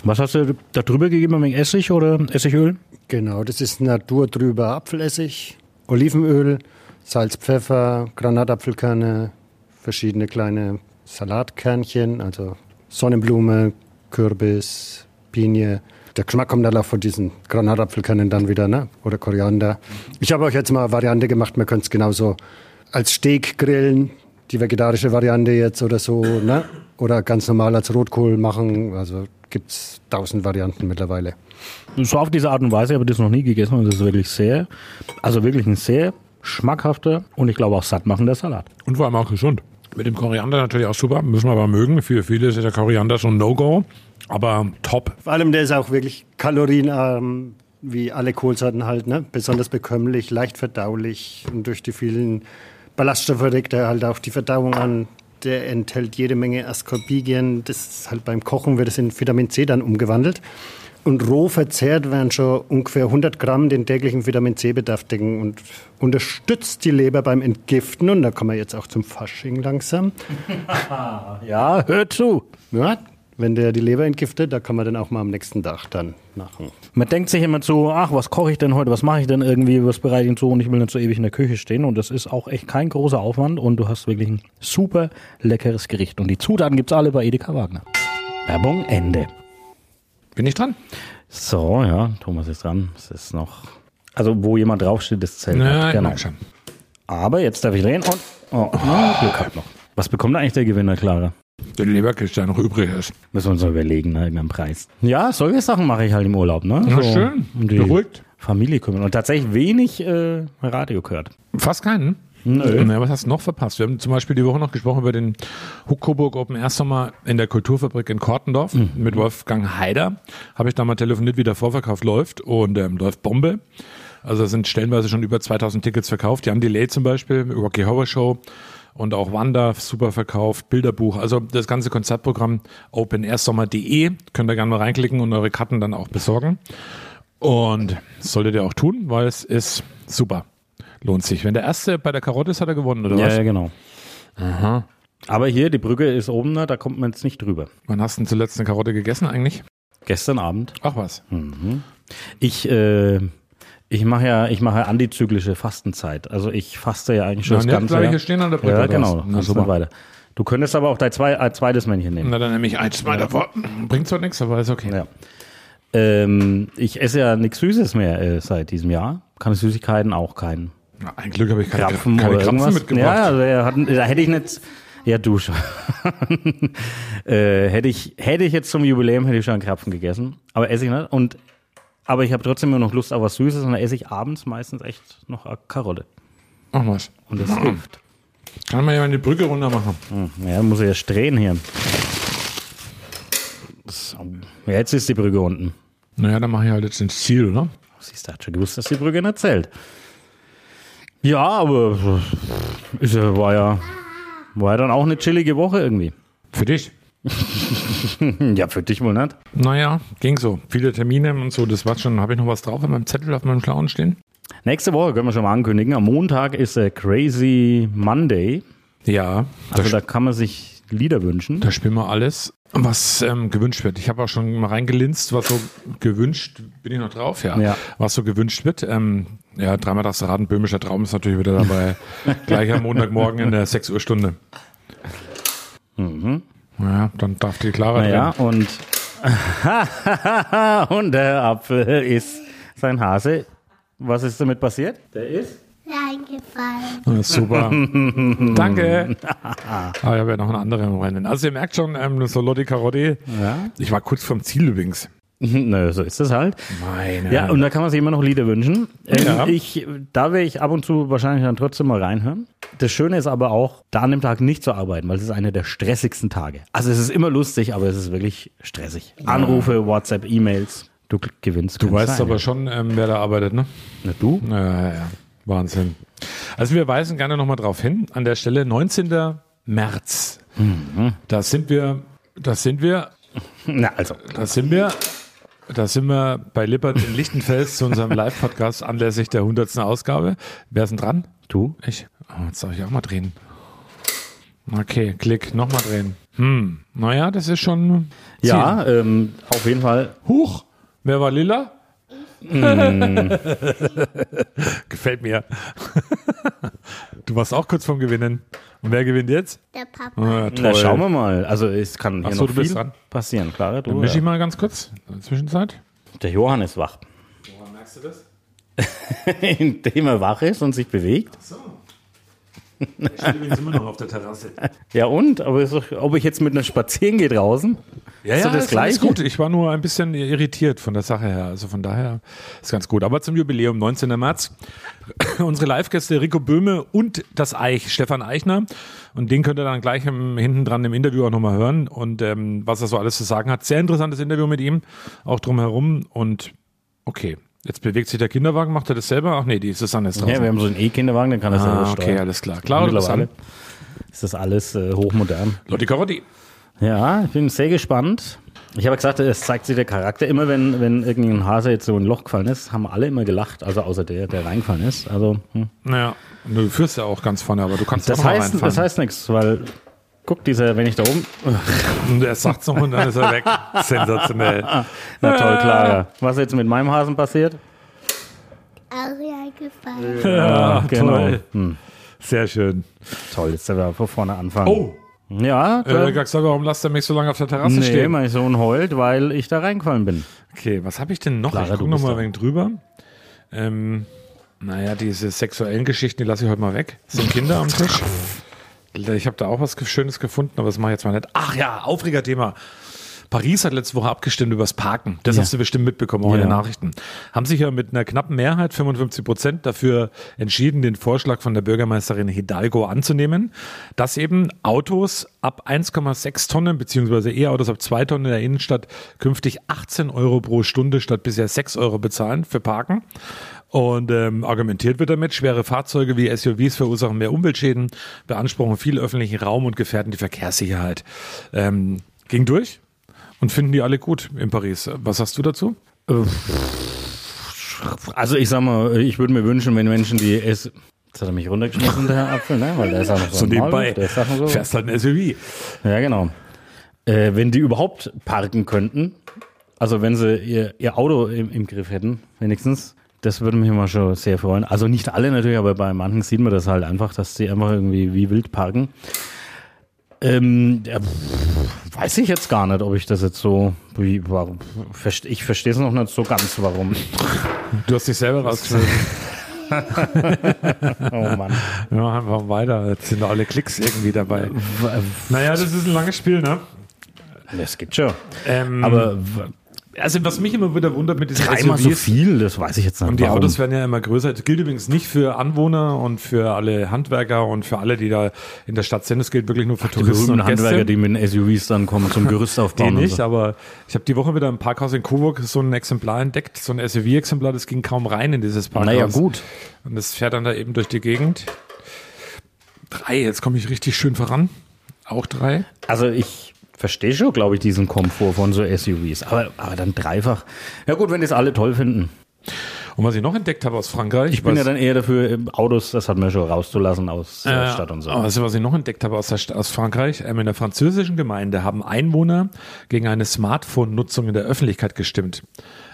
Was hast du da drüber gegeben? Ein wenig Essig oder Essigöl? Genau, das ist naturtrüber Apfelessig, Olivenöl, Salz, Pfeffer, Granatapfelkerne, verschiedene kleine Salatkernchen, also Sonnenblume, Kürbis, Pinie. Der Geschmack kommt dann auch von diesen Granatapfelkernen dann wieder, ne? oder Koriander. Ich habe euch jetzt mal eine Variante gemacht, man könnte es genauso als Steak grillen, die vegetarische Variante jetzt oder so, ne? oder ganz normal als Rotkohl machen. Also gibt es tausend Varianten mittlerweile. So auf diese Art und Weise habe ich das noch nie gegessen und das ist wirklich sehr, also wirklich ein sehr schmackhafter und ich glaube auch sattmachender Salat. Und vor allem auch gesund. Mit dem Koriander natürlich auch super, müssen wir aber mögen. Für viele ist ja der Koriander so ein No-Go, aber top. Vor allem der ist auch wirklich kalorienarm, wie alle Kohlsorten halt, ne? besonders bekömmlich, leicht verdaulich und durch die vielen Ballaststoffe regt er halt auch die Verdauung an. Der enthält jede Menge Ascorbigien. Das ist halt beim Kochen wird es in Vitamin C dann umgewandelt. Und roh verzehrt werden schon ungefähr 100 Gramm den täglichen Vitamin C-Bedarf decken und unterstützt die Leber beim Entgiften. Und da kommen wir jetzt auch zum Fasching langsam. ja, hör zu. Ja, wenn der die Leber entgiftet, da kann man dann auch mal am nächsten Tag dann machen. Man denkt sich immer so, ach, was koche ich denn heute, was mache ich denn irgendwie, was bereite ich so und ich will nicht so ewig in der Küche stehen und das ist auch echt kein großer Aufwand und du hast wirklich ein super leckeres Gericht und die Zutaten gibt's alle bei Edeka Wagner. Werbung Ende. Bin ich dran? So, ja, Thomas ist dran. Es ist noch, also wo jemand draufsteht, das Zelt. Ja, genau. schon. Aber jetzt darf ich drehen und, oh, na, Glück hat noch. Was bekommt eigentlich der Gewinner, Clara? Der Leberkiste, der noch übrig ist. Müssen wir uns mal überlegen, ne, irgendeinen Preis. Ja, solche Sachen mache ich halt im Urlaub, ne? Na, schön. Um die Beruhigt. Familie kümmern. Und tatsächlich wenig äh, Radio gehört. Fast keinen. Nö. Na, was hast du noch verpasst? Wir haben zum Beispiel die Woche noch gesprochen über den Huck Coburg Open Air Sommer in der Kulturfabrik in Kortendorf mit Wolfgang Haider. Habe ich da mal telefoniert, wie der Vorverkauf läuft und ähm, läuft Bombe. Also sind stellenweise schon über 2000 Tickets verkauft. Die haben Delay zum Beispiel, Rocky Horror Show und auch Wanda super verkauft, Bilderbuch. Also das ganze Konzertprogramm openairsommer.de könnt ihr gerne mal reinklicken und eure Karten dann auch besorgen. Und solltet ihr auch tun, weil es ist super. Lohnt sich. Wenn der Erste bei der Karotte ist, hat er gewonnen, oder ja, was? ja, genau. Aha. Aber hier, die Brücke ist oben, ne, da kommt man jetzt nicht drüber. Wann hast du denn zuletzt eine Karotte gegessen eigentlich? Gestern Abend. Ach was. Mhm. Ich, äh, ich mache ja, ich mache ja antizyklische Fastenzeit. Also ich faste ja eigentlich schon Na, das ganze Jahr. hier stehen an der Brücke Ja, genau. Na, super. weiter. Du könntest aber auch dein zwei, äh, zweites Männchen nehmen. Na, dann nehme ich eins mal davor. Bringt zwar nichts, aber ist okay. Ja. Ähm, ich esse ja nichts Süßes mehr äh, seit diesem Jahr. Keine Süßigkeiten, auch kein Na, ein Glück habe ich keine Krapfen keine Krapfen irgendwas. mitgebracht. Ja, also er hat, da hätte ich nicht. Ja, du schon. äh, hätte ich, hätte ich jetzt zum Jubiläum hätte ich schon einen Krapfen gegessen, aber esse ich nicht. Und aber ich habe trotzdem immer noch Lust auf was Süßes und dann esse ich abends meistens echt noch eine Karotte. Ach was. Und das hilft. Kann man ja mal die Brücke runter machen. Hm, Ja, muss ich ja drehen hier. So. Ja, jetzt ist die Brücke unten. Naja, dann mache ich halt jetzt ins Ziel, oder? Siehst du, hat schon gewusst, dass die Brücke nicht zählt. Ja, aber ist ja, war ja war ja dann auch eine chillige Woche irgendwie. Für dich? ja, für dich wohl nicht. Naja, ging so. Viele Termine und so, das war schon. Habe ich noch was drauf in meinem Zettel auf meinem Schlauen stehen? Nächste Woche können wir schon mal ankündigen. Am Montag ist der Crazy Monday. Ja. Also da, da kann man sich Lieder wünschen. da spielen wir alles, was ähm, gewünscht wird. Ich habe auch schon mal reingelinst, was so gewünscht, bin ich noch drauf, ja, Ja. was so gewünscht wird. Ähm, Ja, dreimal das Raten, böhmischer Traum ist natürlich wieder dabei. Gleich am Montagmorgen in der 6 Uhr Stunde. Mhm. Ja, dann darf die Clara Naja, drin. und, und der Apfel ist sein Hase. Was ist damit passiert? Der ist? Reingefallen. Ja, super. Danke. Aber ich habe ja noch einen anderen Rennen. Also ihr merkt schon, ähm, so Lotti Carotti. Ja. Ich war kurz vom Ziel übrigens. Nö, so ist das halt. Meine Ja, und da kann man sich immer noch Lieder wünschen. Ähm, Ja. ich, da werde ich ab und zu wahrscheinlich dann trotzdem mal reinhören. Das Schöne ist aber auch, da an dem Tag nicht zu arbeiten, weil es ist einer der stressigsten Tage. Also es ist immer lustig, aber es ist wirklich stressig. Anrufe, WhatsApp, E-Mails. Du gewinnst. Du weißt sein, aber ja. schon, ähm, wer da arbeitet, ne? Na, du? Ja, ja, ja. Wahnsinn. Also wir weisen gerne nochmal drauf hin. An der Stelle 19. März. Mhm. Da sind wir, da sind wir, Na, also. da sind wir, da sind wir bei Lippert in Lichtenfels zu unserem Live-Podcast anlässlich der 100. Ausgabe. Wer ist denn dran? Du? Ich. Oh, jetzt darf ich auch mal drehen. Okay, klick, nochmal drehen. Hm, naja, das ist schon. Ja, ähm, auf jeden Fall. Huch, wer war lila? Mm. Gefällt mir. du warst auch kurz vom Gewinnen. Und wer gewinnt jetzt? Der Papa. Ah, toll. Na, schauen wir mal. Also es kann hier Ach so, noch du bist viel dran. passieren. Du? Dann mische ich mal ganz kurz in der Zwischenzeit. Der Johann ist wach. Woran merkst du das? Indem er wach ist und sich bewegt. Ich stehe übrigens immer noch auf der Terrasse. Ja und? Aber ist doch, ob ich jetzt mit einer spazieren gehe draußen? Ja, ist ja, das ist alles Gleiche. gut. Ich war nur ein bisschen irritiert von der Sache her. Also von daher ist ganz gut. Aber zum Jubiläum, 19. März. Unsere Live-Gäste Rico Böhme und das Eich, Stefan Eichner. Und den könnt ihr dann gleich im, hinten dran im Interview auch nochmal hören. Und ähm, was er so alles zu sagen hat. Sehr interessantes Interview mit ihm. Auch drumherum. Und okay. Jetzt bewegt sich der Kinderwagen. Macht er das selber? Ach nee, die Susanne ist draußen. Ja, wir haben so einen E-Kinderwagen, den kann er selber Ah, steuern. okay, alles klar. Bist Mittlerweile ist das alles äh, hochmodern. Lotti Carotti. Ja, ich bin sehr gespannt. Ich habe gesagt, es zeigt sich der Charakter. Immer wenn, wenn irgendein Hase jetzt so in ein Loch gefallen ist, haben alle immer gelacht, also außer der, der reingefallen ist. Also, hm. Naja, du führst ja auch ganz vorne, aber du kannst das, auch mal heißt, das heißt nichts, weil, guck, dieser, wenn ich da oben. Und er sagt's noch und dann ist er weg. Sensationell. Na toll, Clara. Was ist jetzt mit meinem Hasen passiert? Auch reingefallen. Ja, genau. toll. Hm. Sehr schön. Toll, jetzt sind wir von vorne anfangen. Oh, Ja, äh, gesagt, warum lasst er mich so lange auf der Terrasse nee, stehen? mein Sohn heult, weil ich da reingefallen bin. Okay, was habe ich denn noch? Clara, ich gucke noch bist mal ein wenig drüber. Ähm, naja, diese sexuellen Geschichten, die lasse ich heute mal weg. Es sind Kinder am Tisch. Ich habe da auch was Schönes gefunden, aber das mache ich jetzt mal nicht. Ach ja, Aufregerthema. Paris hat letzte Woche abgestimmt über das Parken. Das Ja. hast du bestimmt mitbekommen, auch in Ja. den Nachrichten. Haben sich ja mit einer knappen Mehrheit, 55 Prozent, dafür entschieden, den Vorschlag von der Bürgermeisterin Hidalgo anzunehmen, dass eben Autos ab 1,6 Tonnen beziehungsweise E-Autos ab 2 Tonnen in der Innenstadt künftig 18 Euro pro Stunde statt bisher 6 Euro bezahlen für Parken. Und ähm, argumentiert wird damit, schwere Fahrzeuge wie SUVs verursachen mehr Umweltschäden, beanspruchen viel öffentlichen Raum und gefährden die Verkehrssicherheit. Ähm, ging durch und finden die alle gut in Paris. Was sagst du dazu? Also ich sag mal, ich würde mir wünschen, wenn Menschen, die es. Jetzt hat er mich runtergeschmissen, der Herr Apfel, ne? Weil der ist auch noch so, So nebenbei. Der ist auch noch so. Fährst halt ein SUV. Ja, genau. Äh, wenn die überhaupt parken könnten, also wenn sie ihr, ihr Auto im, im Griff hätten, wenigstens, das würde mich mal schon sehr freuen. Also nicht alle natürlich, aber bei manchen sieht man das halt einfach, dass sie einfach irgendwie wie wild parken. Ähm, ja, weiß ich jetzt gar nicht, ob ich das jetzt so, wie, warum, verste- ich verstehe es noch nicht so ganz, warum. Du hast dich selber rausgeschmissen. Oh Mann. Ja, einfach weiter. Jetzt sind alle Klicks irgendwie dabei. Naja, das ist ein langes Spiel, ne? Das geht schon. Ähm, Aber also was mich immer wieder wundert mit diesen dreimal so SUVs, viel, das weiß ich jetzt nicht. Und die warum. Autos werden ja immer größer. Das gilt übrigens nicht für Anwohner und für alle Handwerker und für alle, die da in der Stadt sind. Das gilt wirklich nur für die Touristen berühmten und Gäste. Handwerker, die mit den SUVs dann kommen zum Gerüst Die aufbauen. und nicht, so. aber ich habe die Woche wieder im Parkhaus in Coburg so ein Exemplar entdeckt, so ein SUV-Exemplar, das ging kaum rein in dieses Parkhaus. Naja, gut. Und das fährt dann da eben durch die Gegend. Drei, jetzt komme ich richtig schön voran. Auch drei. Also ich verstehe schon, glaube ich, diesen Komfort von so SUVs. Aber, aber dann dreifach. Ja gut, wenn das alle toll finden. Und was ich noch entdeckt habe aus Frankreich. Ich bin ja dann eher dafür, ähm, Autos, das hat man schon rauszulassen aus der Äh, Stadt und so. Also was ich noch entdeckt habe aus, der, aus Frankreich, ähm, in der französischen Gemeinde haben Einwohner gegen eine Smartphone-Nutzung in der Öffentlichkeit gestimmt.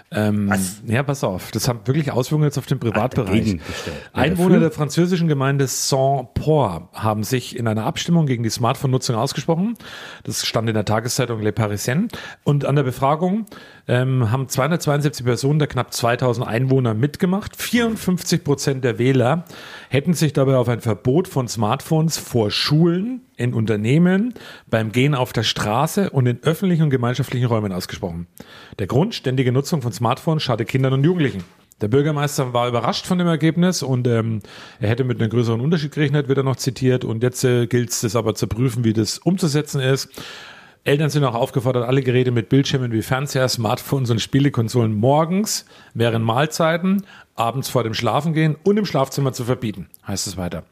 Ähm, ja, pass auf, das hat wirklich Auswirkungen jetzt auf den Privatbereich. Einwohner der französischen Gemeinde Saint-Port haben sich in einer Abstimmung gegen die Smartphone-Nutzung ausgesprochen. Das stand in der Tageszeitung Le Parisien. Und an der Befragung ähm, haben 272 Personen der knapp 2000 Einwohner mitgemacht. 54 Prozent der Wähler hätten sich dabei auf ein Verbot von Smartphones vor Schulen, in Unternehmen, beim Gehen auf der Straße und in öffentlichen und gemeinschaftlichen Räumen ausgesprochen. Der Grund, ständige Nutzung von Smartphones schadet Kindern und Jugendlichen. Der Bürgermeister war überrascht von dem Ergebnis und ähm, er hätte mit einem größeren Unterschied gerechnet, wird er noch zitiert. Und jetzt äh, gilt es, aber zu prüfen, wie das umzusetzen ist. Eltern sind auch aufgefordert, alle Geräte mit Bildschirmen wie Fernseher, Smartphones und Spielekonsolen morgens, während Mahlzeiten, abends vor dem Schlafengehen und im Schlafzimmer zu verbieten, heißt es weiter.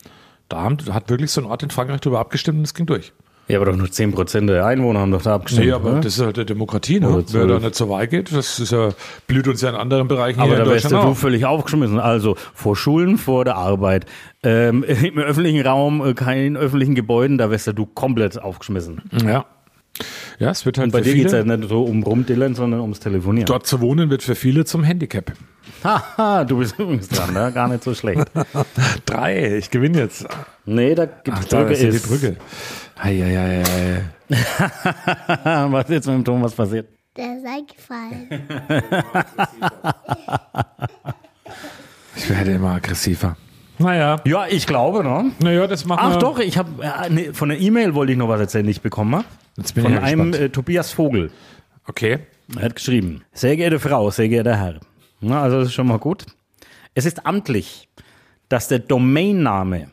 Da haben, hat wirklich so ein Ort in Frankreich darüber abgestimmt und es ging durch. Ja, aber doch nur 10% der Einwohner haben doch da abgestimmt. Nee, aber oder? das ist halt eine Demokratie, ne? Wer da nicht zur Wahl geht, das ist ja, blüht uns ja in anderen Bereichen Aber hier da wärst du auch. völlig aufgeschmissen. Also vor Schulen, vor der Arbeit, ähm, im öffentlichen Raum, äh, keinen öffentlichen Gebäuden, da wärst du komplett aufgeschmissen. Ja. Ja, es wird halt Und bei dir viele, geht's ja nicht so um Rumdillern, sondern ums Telefonieren. dort zu wohnen wird für viele zum Handicap. Haha, du bist übrigens dran, ne? gar nicht so schlecht. Drei, ich gewinne jetzt. Nee, da gibt Ach, die da Brücke ist ja die. Brücke. Eieiei. was ist jetzt mit dem Thomas passiert? Der ist eingefallen. Ich werde immer aggressiver. Naja. Ja, ich glaube, ne? Naja, das machen Ach wir. doch, ich habe nee, von der E-Mail wollte ich noch was erzählen, die ich bekommen habe. Jetzt bin Von ich ja einem äh, Tobias Vogel. Okay. Er hat geschrieben, sehr geehrte Frau, sehr geehrter Herr. Na, also das ist schon mal gut. Es ist amtlich, dass der Domainname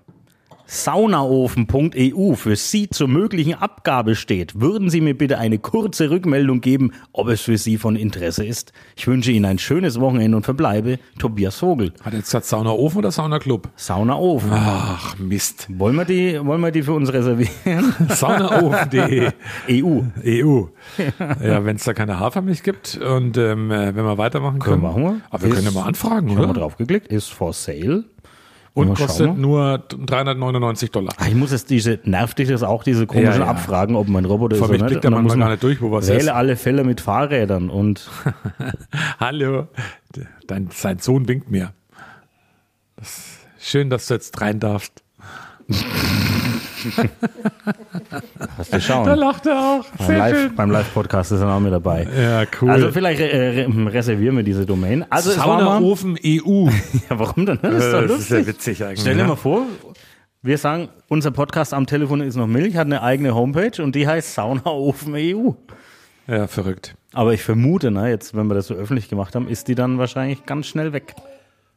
saunaofen.eu für Sie zur möglichen Abgabe steht. Würden Sie mir bitte eine kurze Rückmeldung geben, ob es für Sie von Interesse ist? Ich wünsche Ihnen ein schönes Wochenende und verbleibe Tobias Vogel. Hat jetzt gesagt Saunaofen oder Saunaclub? Saunaofen. Ach, Mist. Wollen wir die, wollen wir die für uns reservieren? Saunaofen.de. EU. EU. Ja, wenn es da keine Hafermilch gibt und ähm, äh, wenn wir weitermachen können. Können wir machen wir. Aber wir können ja Ist- mal anfragen, Ich habe mal oder? draufgeklickt. Ist for sale. Und Mal kostet wir. nur 399 Dollar. Ah, Ich muss jetzt diese, nervt dich das auch, diese komischen Ja, ja. Abfragen, ob mein Roboter Vor ist oder nicht? manchmal muss gar nicht durch, wo was wähle ist. alle Fälle mit Fahrrädern und Hallo. Dein, sein Sohn winkt mir. Das schön, dass du jetzt rein darfst. hast du schauen. Da lacht er auch. beim Live- beim Live-Podcast ist er auch mit dabei. Ja, cool. Also vielleicht äh, re reservieren wir diese Domain. Also Saunaofen EU. ja, warum denn? Das ist doch Äh, das ist ja lustig. witzig eigentlich. Stell dir ne? mal vor, wir sagen, unser Podcast am Telefon ist noch Milch, hat eine eigene Homepage und die heißt Saunaofen EU. Ja, verrückt. Aber ich vermute, ne, jetzt, wenn wir das so öffentlich gemacht haben, ist die dann wahrscheinlich ganz schnell weg.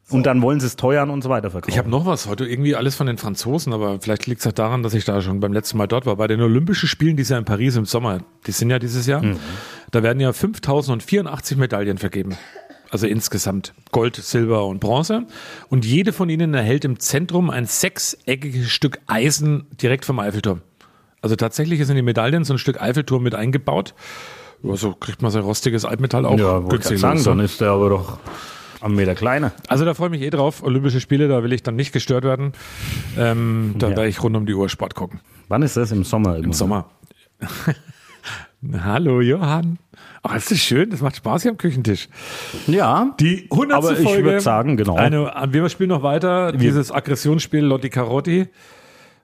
Und dann wollen sie es teuern und so weiter verkaufen. Ich habe noch was. Heute irgendwie alles von den Franzosen, aber vielleicht liegt es auch daran, dass ich da schon beim letzten Mal dort war. Bei den Olympischen Spielen, die sind ja in Paris im Sommer, die sind ja dieses Jahr, da werden ja 5084 Medaillen vergeben. Also insgesamt Gold, Silber und Bronze. Und jede von ihnen erhält im Zentrum ein sechseckiges Stück Eisen direkt vom Eiffelturm. Also tatsächlich ist in die Medaillen so ein Stück Eiffelturm mit eingebaut. So kriegt man sein rostiges Altmetall auch ja, wollte ich sagen, los, dann ne? ist der aber doch am Meter kleiner. Also da freue ich mich eh drauf. Olympische Spiele, da will ich dann nicht gestört werden. Ähm, da Ja. werde ich rund um die Uhr Sport gucken. Wann ist das? Im Sommer? Im Sommer. Hallo Johann. Ach, ist das schön, das macht Spaß hier am Küchentisch. Ja, Die 100. aber ich würde sagen, genau. Eine, wir spielen noch weiter dieses Aggressionsspiel Lotti Carotti,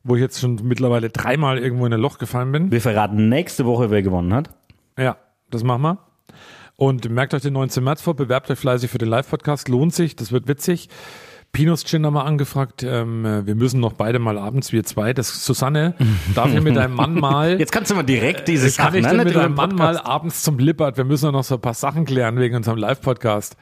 wo ich jetzt schon mittlerweile dreimal irgendwo in ein Loch gefallen bin. Wir verraten nächste Woche, wer gewonnen hat. Ja, das machen wir. Und merkt euch den 19. März vor, bewerbt euch fleißig für den Live-Podcast, lohnt sich, das wird witzig. Pinos Gin haben wir angefragt, ähm, äh, wir müssen noch beide mal abends, wir zwei. Das Susanne, darf ich mit deinem Mann mal, Jetzt kannst du mal direkt diese das kann ich denn ne, mit nicht deinem Mann mal abends zum Lippert, wir müssen noch so ein paar Sachen klären wegen unserem Live-Podcast.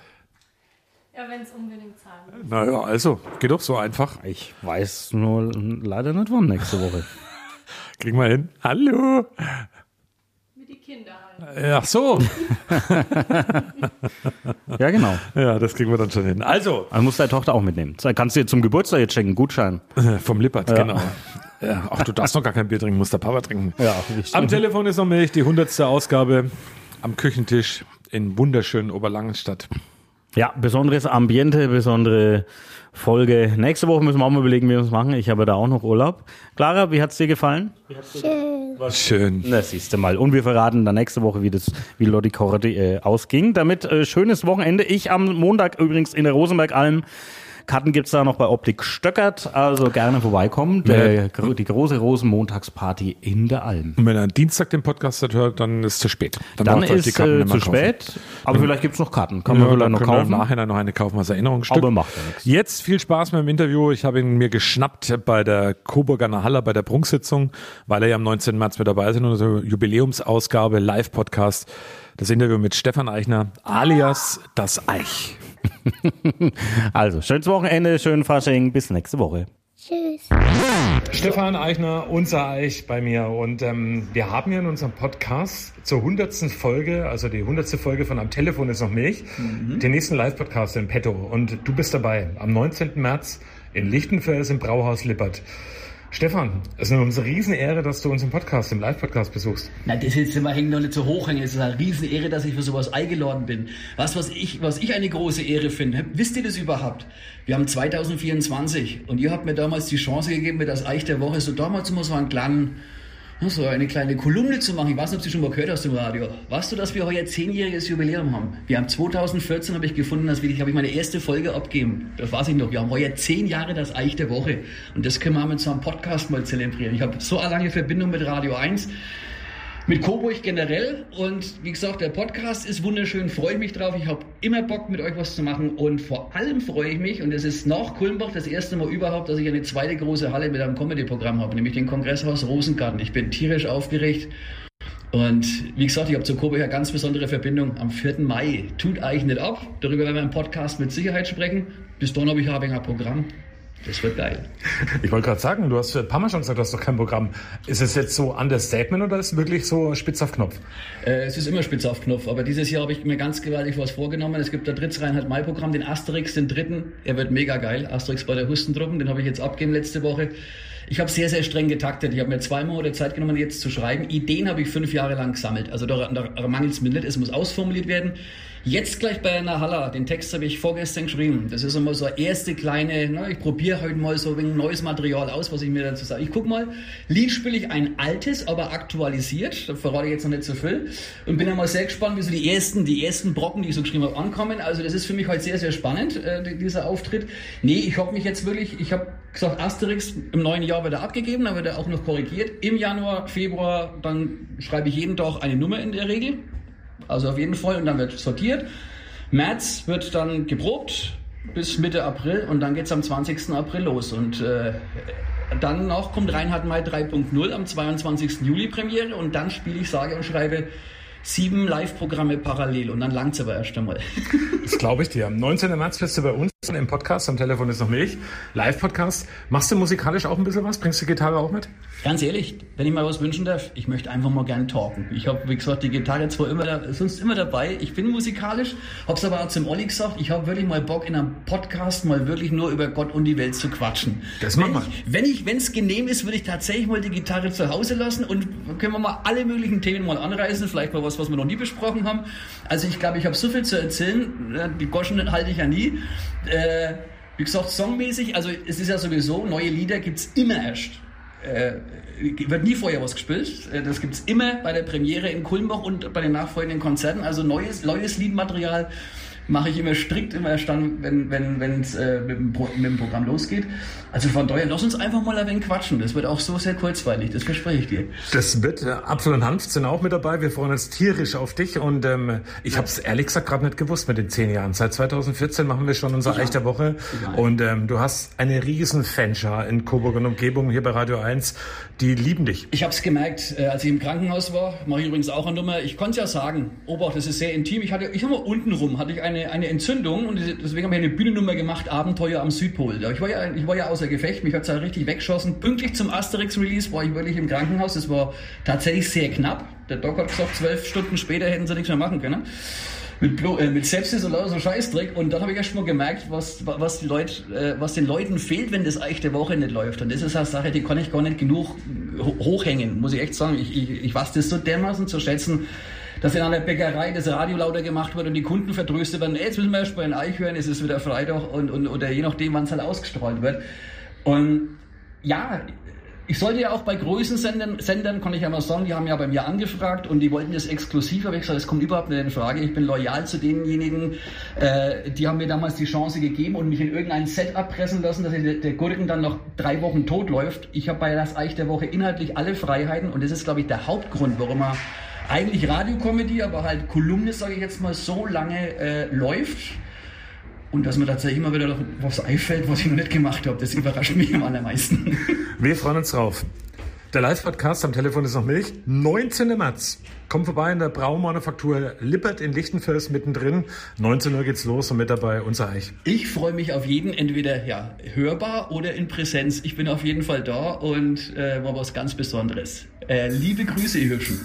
Ja, wenn es unbedingt zahlen muss. Naja, also, geht doch so einfach. Ich weiß nur leider nicht wann nächste Woche. Kriegen wir hin. Hallo. Wie die Kinder. Ach so. Ja, genau. Ja, das kriegen wir dann schon hin. Also, Also muss deine Tochter auch mitnehmen. Das Kannst du dir zum Geburtstag jetzt schenken, Gutschein. vom Lippert, Ja. genau. Ja, ach, du darfst noch gar kein Bier trinken, muss der Papa trinken. Ja, Am Telefon ist noch Milch, die 100. Ausgabe am Küchentisch in wunderschönen Oberlangenstadt. Ja, besonderes Ambiente, besondere Folge. Nächste Woche müssen wir auch mal überlegen, wie wir es machen. Ich habe da auch noch Urlaub. Clara, wie hat's dir gefallen? Schön. Schön. Na, siehst du mal. Und wir verraten dann nächste Woche, wie das, wie Lotti Korte äh, ausging. Damit äh, schönes Wochenende. Ich am Montag übrigens in der Rosenberg-Alm. Karten gibt's da noch bei Optik Stöckert, also gerne vorbeikommen. Der, die große Rosenmontagsparty in der Alm. Und wenn er am Dienstag den Podcast hört, dann ist es zu spät. Dann, ihr ist Karten äh, zu kaufen. spät, aber Ja. vielleicht gibt's noch Karten. Kann ja, man vielleicht dann noch kaufen. Im Nachhinein noch eine kaufen als Erinnerungsstück. Aber macht ja nichts. Jetzt viel Spaß mit dem Interview. Ich habe ihn mir geschnappt bei der Coburger Haller bei der Prunksitzung, weil er ja am 19. März mit dabei ist in unserer Jubiläumsausgabe Live-Podcast. Das Interview mit Stefan Eichner alias das Eich. Also, schönes Wochenende, schönen Fasching, bis nächste Woche. Tschüss. Stefan Eichner, unser Eich bei mir. Und ähm, wir haben ja in unserem Podcast zur 100. Folge, also die 100. Folge von Am Telefon ist noch Milch, den nächsten Live-Podcast in petto. Und du bist dabei am 19. März in Lichtenfels im Brauhaus Lippert. Stefan, es ist eine Riesenehre, dass du unseren Podcast, im Live-Podcast besuchst. Na, das jetzt immer hängen noch nicht so hoch hängen. Es ist eine Riesenehre, dass ich für sowas eingeladen bin. Was, was ich, was ich eine große Ehre finde, wisst ihr das überhaupt? Wir haben 2024 und ihr habt mir damals die Chance gegeben, mit das Eich der Woche so damals immer so einen kleinen, so eine kleine Kolumne zu machen. Ich weiß nicht, ob du schon mal gehört hast im Radio. Weißt du, dass wir heuer zehnjähriges Jubiläum haben? Wir haben 2014 habe ich gefunden, dass wir, habe ich meine erste Folge abgeben. Das weiß ich noch. Wir haben heuer zehn Jahre das Eich der Woche. Und das können wir mit so einem Podcast mal zelebrieren. Ich habe so eine lange Verbindung mit Radio 1 mit Coburg generell und wie gesagt, der Podcast ist wunderschön, freue ich mich drauf. Ich habe immer Bock mit euch was zu machen und vor allem freue ich mich und es ist nach Kulmbach das erste Mal überhaupt, dass ich eine zweite große Halle mit einem Comedy-Programm habe, nämlich den Kongresshaus Rosengarten. Ich bin tierisch aufgeregt und wie gesagt, ich habe zu Coburg eine ganz besondere Verbindung. Am 4. Mai tut eigentlich nicht ab. Darüber werden wir im Podcast mit Sicherheit sprechen. Bis dann habe ich ein Programm. Das wird geil. Ich wollte gerade sagen, du hast ein paar Mal schon gesagt, du hast doch kein Programm. Ist es jetzt so Understatement oder ist es wirklich so spitz auf Knopf? Äh, es ist immer spitz auf Knopf, aber dieses Jahr habe ich mir ganz gewaltig was vorgenommen. Es gibt der Dritz Reinhard Mai Programm, den Asterix, den dritten. Er wird mega geil. Asterix bei der Hustentruppen, den habe ich jetzt abgegeben letzte Woche. Ich habe sehr, sehr streng getaktet. Ich habe mir zwei Monate Zeit genommen, jetzt zu schreiben. Ideen habe ich fünf Jahre lang gesammelt. Also da, da mangelt es mir nicht. Es muss ausformuliert werden. Jetzt gleich bei einer Halla, den Text habe ich vorgestern geschrieben. Das ist immer so eine erste kleine, na, ich probiere heute mal so ein neues Material aus, was ich mir dazu sage. Ich guck mal, Lied spiele ich ein altes, aber aktualisiert. Da verrate ich jetzt noch nicht so viel. Und bin einmal sehr gespannt, wie so die ersten, die ersten Brocken, die ich so geschrieben habe, ankommen. Also das ist für mich heute sehr, sehr spannend, äh, dieser Auftritt. Nee, ich habe mich jetzt wirklich, ich habe gesagt, Asterix im neuen Jahr wird er abgegeben, dann wird er auch noch korrigiert. Im Januar, Februar, dann schreibe ich jeden Tag eine Nummer in der Regel. Also auf jeden Fall und dann wird sortiert. März wird dann geprobt bis Mitte April und dann geht's am 20. April los. Und äh, dann noch kommt Reinhard May 3.0 am 22. Juli Premiere und dann spiele ich, sage und schreibe sieben Live-Programme parallel und dann langt's aber erst einmal. Das glaube ich dir. Am 19. März bist du bei uns im Podcast, am Telefon ist noch Milch, Live-Podcast. Machst du musikalisch auch ein bisschen was? Bringst du Gitarre auch mit? Ganz ehrlich, wenn ich mal was wünschen darf, ich möchte einfach mal gern talken. Ich habe, wie gesagt, die Gitarre zwar immer da, sonst immer dabei. Ich bin musikalisch, hab's aber auch zum Olli gesagt, ich habe wirklich mal Bock in einem Podcast mal wirklich nur über Gott und die Welt zu quatschen. Das machen ich, wenn ich, wenn es genehm ist, würde ich tatsächlich mal die Gitarre zu Hause lassen und können wir mal alle möglichen Themen mal anreißen, vielleicht mal was, was wir noch nie besprochen haben. Also ich glaube, ich habe so viel zu erzählen. Ja, Die Goschen halte ich ja nie. Äh, wie gesagt, songmäßig, also es ist ja sowieso, neue Lieder gibt's immer erst. Äh, wird nie vorher was gespielt. Äh, Das gibt's immer bei der Premiere in Kulmbach und bei den nachfolgenden Konzerten. Also neues, neues Liedmaterial mache ich immer strikt immer erst dann, wenn wenn wenn's, äh, mit, dem Pro, mit dem Programm losgeht. Also von daher, lass uns einfach mal ein wenig quatschen. Das wird auch so sehr kurzweilig, das verspreche ich dir. Das wird. äh, Apfel und Hanf sind auch mit dabei. Wir freuen uns tierisch auf dich. Und ähm, ich habe es ehrlich gesagt gerade nicht gewusst mit den zehn Jahren. Seit 2014 machen wir schon unser Ja. Eich der Woche. Ja. Und ähm, du hast eine riesen Fanschar in Coburg und Umgebung hier bei Radio 1. Die lieben dich. Ich habe es gemerkt, äh, als ich im Krankenhaus war, mache ich übrigens auch eine Nummer. Ich konnte es ja sagen, Obacht, das ist sehr intim. Ich hatte, ich habe mal unten rum, hatte ich eine, eine Entzündung und deswegen habe ich eine Bühnennummer gemacht, Abenteuer am Südpol. Ich war ja, ich war ja außer Gefecht, mich hat es ja richtig weggeschossen. Pünktlich zum Asterix-Release war ich wirklich im Krankenhaus. Das war tatsächlich sehr knapp. Der Doc hat gesagt, zwölf Stunden später hätten sie nichts mehr machen können mit, Blo äh, mit Sepsis und lauter so Scheißdreck. Und dann habe ich erst mal gemerkt, was, was, die Leute, äh, was den Leuten fehlt, wenn das Eich der Woche nicht läuft. Und das ist eine Sache, die kann ich gar nicht genug ho hochhängen, muss ich echt sagen. Ich, ich, ich weiß das so dermaßen zu schätzen, dass in einer Bäckerei das Radio lauter gemacht wird und die Kunden vertröstet werden, jetzt müssen wir erst mal ein Eich hören, es ist wieder Freitag und, und, oder je nachdem, wann es halt ausgestrahlt wird. Und ja, Ich sollte ja auch bei größeren Sendern, kann ich ja mal sagen, die haben ja bei mir angefragt und die wollten das exklusiv, aber ich gesagt, das kommt überhaupt nicht in Frage. Ich bin loyal zu denjenigen, äh, die haben mir damals die Chance gegeben und mich in irgendein Set abpressen lassen, dass der, der Gurken dann noch drei Wochen tot läuft. Ich habe bei das Eich der Woche inhaltlich alle Freiheiten und das ist, glaube ich, der Hauptgrund, warum er eigentlich Radiokomödie, aber halt Kolumne, sage ich jetzt mal, so lange äh, läuft. Und dass mir tatsächlich immer wieder noch was einfällt, was ich noch nicht gemacht habe, das überrascht mich am allermeisten. Wir freuen uns drauf. Der Live-Podcast am Telefon ist noch Milch. 19. März. Kommt vorbei in der Braumanufaktur Lippert in Lichtenfels mittendrin. 19 Uhr geht's los und mit dabei unser Eich. Ich freue mich auf jeden, entweder ja, hörbar oder in Präsenz. Ich bin auf jeden Fall da und äh, war was ganz Besonderes. Äh, liebe Grüße, ihr Hübschen.